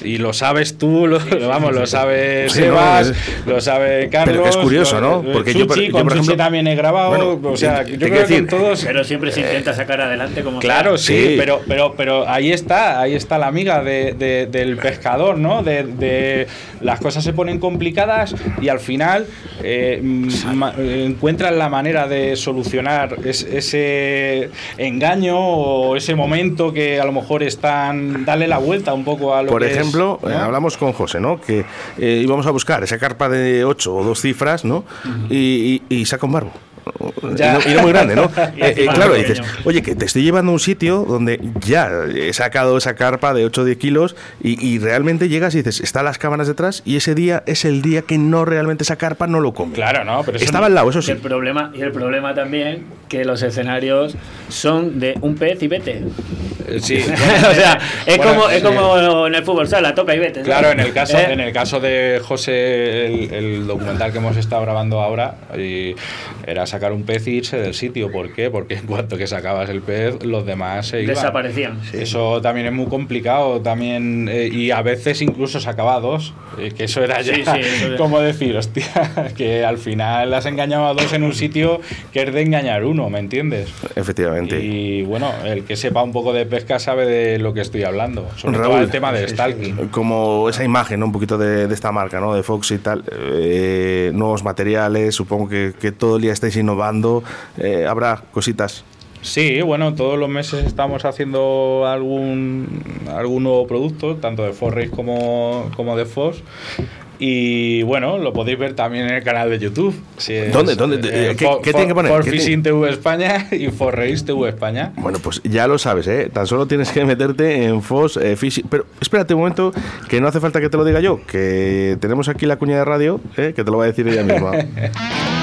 Y lo sabes tú, lo, vamos, lo sabes Sí, no, Sebas, es- lo sabe Carlos. Pero que es curioso, lo- ¿no? Porque yo, por- yo, ejemplo- también he grabado. Bueno, o sea, te- yo te creo que con todos. Pero siempre se intenta sacar adelante como Claro, sea. sí, Sí. Pero, pero, pero ahí está, ahí está la amiga de- de- del pescador, ¿no? De, de- las cosas se ponen complicadas y al final eh, ma- encuentran la manera de solucionar es- ese engaño o ese momento que a lo mejor están, darle la vuelta un poco a lo Por que es, ejemplo, ¿no? eh, hablamos con José, ¿no? Que eh, íbamos a buscar esa carpa de 8 o dos cifras, ¿no? y, y- y saca un barbo. Y no, y no muy grande, ¿no? <laughs> Eh, eh, claro, dices, oye, que te estoy llevando a un sitio donde ya he sacado esa carpa de 8 o 10 kilos y, y realmente llegas y dices, están las cámaras detrás y ese día es el día que no realmente esa carpa no lo come. Claro, no, pero Estaba no- al lado, eso sí. el problema, y el problema también que los escenarios son de un pez y vete. Eh, Sí. <laughs> o sea, es, Bueno, como, es sí. como en el fútbol sala, toca y vete. ¿sabes? Claro, en el caso, ¿Eh? en el caso de José, el, el documental que hemos estado grabando ahora, y era sacar un pez y irse del sitio. ¿Por qué? Porque en cuanto que sacabas el pez, los demás se iban. Desaparecían. Eso también es muy complicado. también eh, Y a veces incluso sacaba dos. eh, que eso era ya Sí, sí, de- como decir, hostia, <laughs> que al final has engañado a dos en un sitio que es de engañar uno, ¿me entiendes? Efectivamente. Y bueno, el que sepa un poco de pesca sabe de lo que estoy hablando. Sobre todo Raúl, el tema sí. stalking. Como esa imagen, ¿no? un poquito de, de esta marca, ¿no? de Fox y tal, eh, nuevos materiales, supongo que, que todo el día estáis innovando, eh, habrá cositas. Sí, bueno, todos los meses estamos haciendo algún, algún nuevo producto, tanto de Forrace como, como de Fox. Y bueno, lo podéis ver también en el canal de YouTube. Si es, ¿Dónde? ¿Dónde? Eh, ¿qué- For- qué que poner? For ¿Qué Fishing TV España y Forrace TV España. Bueno, pues ya lo sabes, ¿eh? Tan solo tienes que meterte en Fox eh, Fishing. Pero espérate un momento, que no hace falta que te lo diga yo, que tenemos aquí la cuña de radio, ¿eh? que te lo va a decir ella misma. <laughs>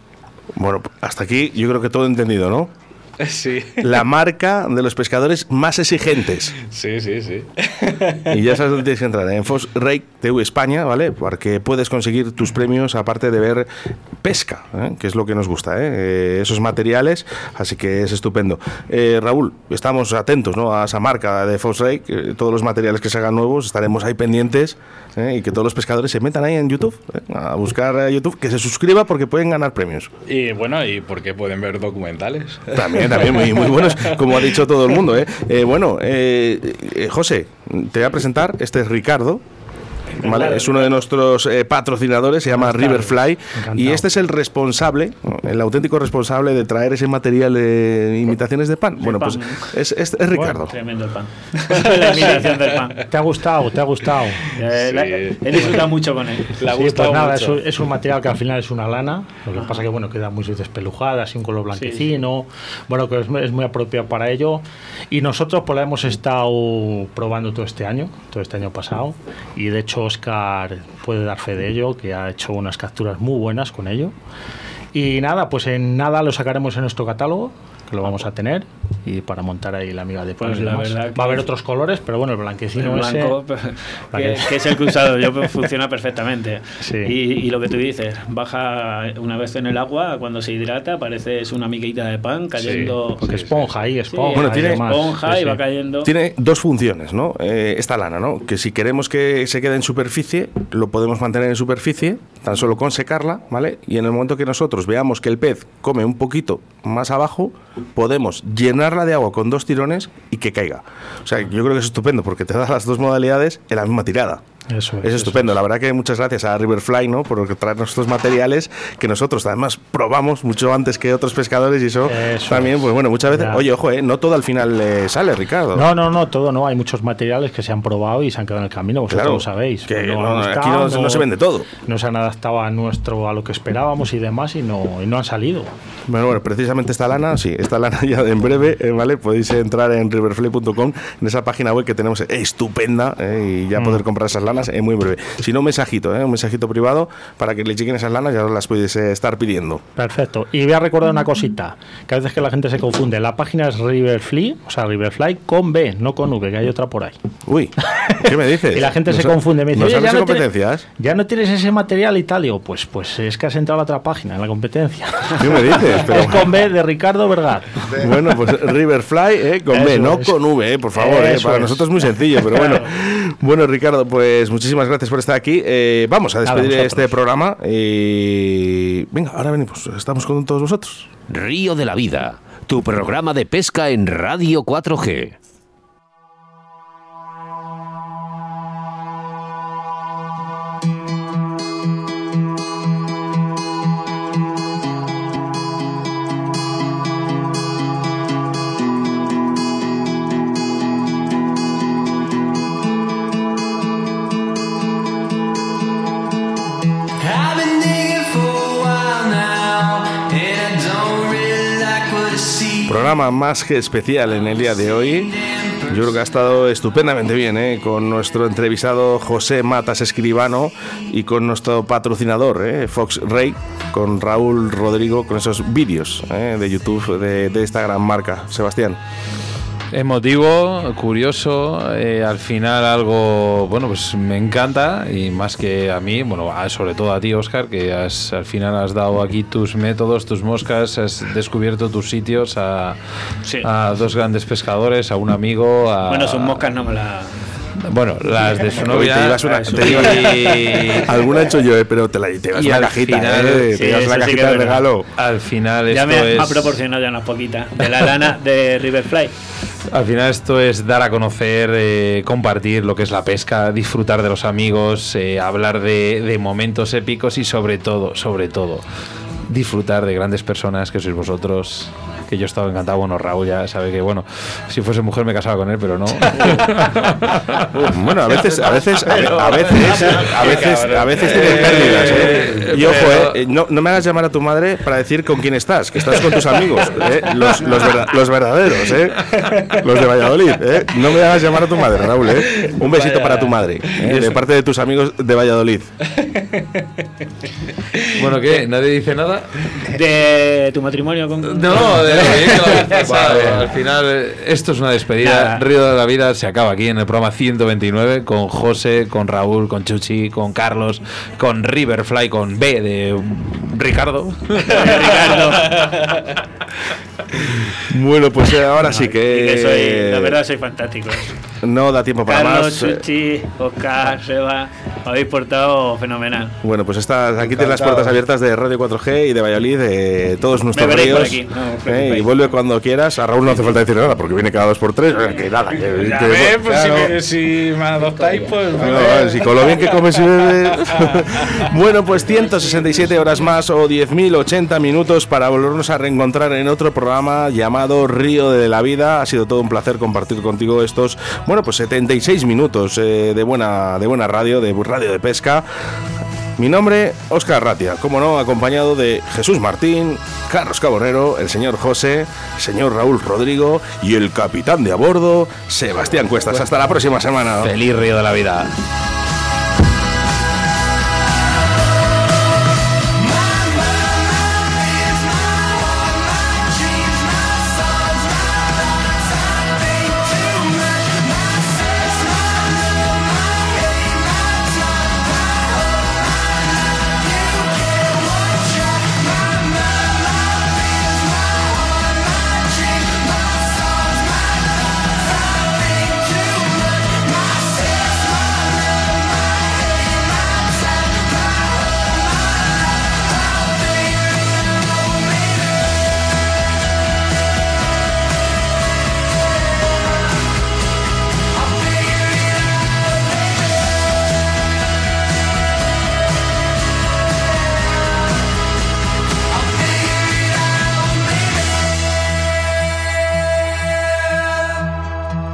Bueno, hasta aquí yo creo que todo entendido, ¿no? <laughs> Sí. La marca de los pescadores más exigentes. Sí, sí, sí. Y ya sabes dónde tienes que entrar, en Fox Rake TV España, ¿vale? Porque puedes conseguir tus premios aparte de ver pesca, ¿eh? que es lo que nos gusta, ¿eh? Eh, esos materiales, así que es estupendo. Eh, Raúl, estamos atentos ¿no? a esa marca de Fox Rake, eh, todos los materiales que se hagan nuevos, estaremos ahí pendientes ¿eh? y que todos los pescadores se metan ahí en YouTube, ¿eh? a buscar a YouTube, que se suscriba porque pueden ganar premios. Y bueno, y porque pueden ver documentales. También, también, muy, muy buenos, como ha dicho todo el mundo. ¿eh? Eh, bueno, eh, eh, José, te voy a presentar. Este es Ricardo. <laughs> ¿vale? Es uno de nuestros eh, patrocinadores, se llama Riverfly. Y este es el responsable, el auténtico responsable de traer ese material de imitaciones de pan. Bueno, pues es, es- es Ricardo. Tremendo el pan. <laughs> la imitación del pan. ¿Te ha gustado? ¿Te ha gustado? Eh, la- he disfrutado mucho con él. <laughs> Sí, pues nada, mucho. Es, un, es un material que al final es una lana, lo que pasa que bueno queda muy despelujada, así un color blanquecino, bueno que es, es muy apropiado para ello y nosotros pues la hemos estado probando todo este año, todo este año pasado y de hecho Oscar puede dar fe de ello, que ha hecho unas capturas muy buenas con ello. Y nada, pues en nada lo sacaremos en nuestro catálogo que lo vamos a tener y para montar ahí la amiga de pan Pues la verdad que- va a haber otros colores, pero bueno el El blanquecino blanco, ese <laughs> <laughs> que, que es el que he usado yo, pues funciona perfectamente. Sí. Y, y lo que tú dices, baja una vez en el agua, cuando se hidrata, parece es una miquita de pan cayendo. porque esponja ahí, Sí, esponja Bueno, y tiene- esponja Sí, y va sí. cayendo. Tiene dos funciones, ¿no? Eh, esta lana, ¿no? Que si queremos que se quede en superficie, lo podemos mantener en superficie, tan solo con secarla, ¿vale? Y en el momento que nosotros veamos que el pez come un poquito más abajo, podemos llenarla de agua con dos tirones y que caiga. O sea, yo creo que es estupendo porque te da las dos modalidades en la misma tirada. Eso Es estupendo, la verdad que muchas gracias a Riverfly, ¿no? Por traernos estos materiales que nosotros además probamos mucho antes que otros pescadores y eso, Eso también, es. pues bueno, muchas veces, Ya. oye, ojo, ¿eh? no todo al final eh, sale, Ricardo. No, no, no, todo no. Hay muchos materiales que se han probado y se han quedado en el camino. Vosotros Claro, lo sabéis. que no, han aquí no- no se vende todo. No se han adaptado a nuestro, a lo que esperábamos y demás y no, y no han salido. Bueno, bueno, precisamente esta lana, sí, esta lana <laughs> ya en breve, eh, ¿vale? Podéis entrar en riverfly.com, en esa página web que tenemos estupenda, eh, y ya Mm. poder comprar esas lanas en muy breve. Si no, un mensajito, eh, un mensajito privado para que le lleguen esas lanas, ya os las podéis eh, estar pidiendo. Perfecto. Y voy a recordar una cosita, que a veces que la gente se confunde. La página es Riverfly, o sea, Riverfly con B, no con V, que hay otra por ahí. Uy, ¿qué me dices? <laughs> Y la gente ¿No se confunde. Me dice, ¿no "Oye, sabes ya no tienes- competencias? ya no tienes ese material y tal. Digo, pues, pues es que has entrado a la otra página, en la competencia. ¿Qué me dices? <laughs> Pero- es con B de Ricardo Vergat. Bueno, pues Riverfly eh, con B, no es. con V, eh, por favor. eh, para es. nosotros es muy sencillo, pero bueno. <laughs> Bueno, Ricardo, pues muchísimas gracias por estar aquí. Eh, vamos a despedir este programa. Y venga, ahora venimos. Estamos con todos vosotros. Río de la Vida, tu programa de pesca en Radio 4G. Más que especial en el día de hoy. Que ha estado estupendamente bien, ¿eh? con nuestro entrevistado José Matas Escribano y con nuestro patrocinador, ¿eh? Fox Rey, con Raúl Rodrigo, con esos vídeos ¿eh? de YouTube de, de esta gran marca. Sebastián. Emotivo, curioso, eh, al final algo, bueno, pues me encanta y más que a mí, bueno, a- sobre todo a ti, Oscar, que has, al final has dado aquí tus métodos, tus moscas, has descubierto tus sitios a, a dos grandes pescadores, a un amigo, a... Bueno, sus moscas no me las. Bueno, las de su novia. te llevas una- eh, te y- <laughs> Alguna he hecho yo, eh, pero te, la, te llevas y una al cajita, final- ¿eh? sí, te eso la cajita es de regalo. Al final Ya esto me ha es... proporcionado ya unas poquitas. De la lana de Riverfly. Al final esto es dar a conocer, eh, compartir lo que es la pesca, disfrutar de los amigos, eh, hablar de, de momentos épicos y sobre todo, sobre todo, disfrutar de grandes personas que sois vosotros. Que yo he estado encantado, bueno, Raúl ya sabe que, bueno, si fuese mujer me casaba con él, pero no. <laughs> Bueno, a veces, a veces, a, ve- a veces, a veces, a veces tienes pérdidas, ¿eh? Y ojo, ¿eh? No, no me hagas llamar a tu madre para decir con quién estás, que estás con tus amigos, ¿eh? Los, los, verda- los verdaderos, ¿eh? Los de Valladolid, ¿eh? No me hagas llamar a tu madre, Raúl, ¿eh? Un besito Vaya. para tu madre, ¿eh? De parte de tus amigos de Valladolid. Bueno, ¿qué? ¿Nadie dice nada? De tu matrimonio con. No, de lo bien que lo habéis pasado. Al final, esto es una despedida. Nada. Río de la Vida se acaba aquí en el programa 129 con José, con Raúl, con Chuchi, con Carlos, con Riverfly, con B de <laughs> Ricardo. Bueno, pues eh, ahora sí que... Y que soy, la verdad, soy fantástico. No da tiempo para Carlos, más. eh, Suchi, Oscar, Seba, habéis portado fenomenal. Bueno, pues estás, aquí tienes las puertas abiertas de Radio 4G y de Valladolid, de todos nuestros veréis ríos. por aquí, no ¿eh? y vuelve cuando quieras. A Raúl no hace falta decir nada porque viene cada dos por tres. eh, Que nada, que, Ya que- ves, pues claro. si, me, si me adoptáis, pues. Vale, si con lo bien que comes y bebes. <laughs> bueno, pues 167 horas más o 10.080 minutos para volvernos a reencontrar en otro programa llamado Río de la Vida. Ha sido todo un placer compartir contigo estos, bueno, pues 76 minutos eh, de, buena, de buena radio, de radio de pesca. Mi nombre, Óscar Ratia, como no, acompañado de Jesús Martín, Carlos Caborrero, el señor José, el señor Raúl Rodrigo y el capitán de a bordo, Sebastián Cuestas. Hasta la próxima semana. Feliz Río de la Vida.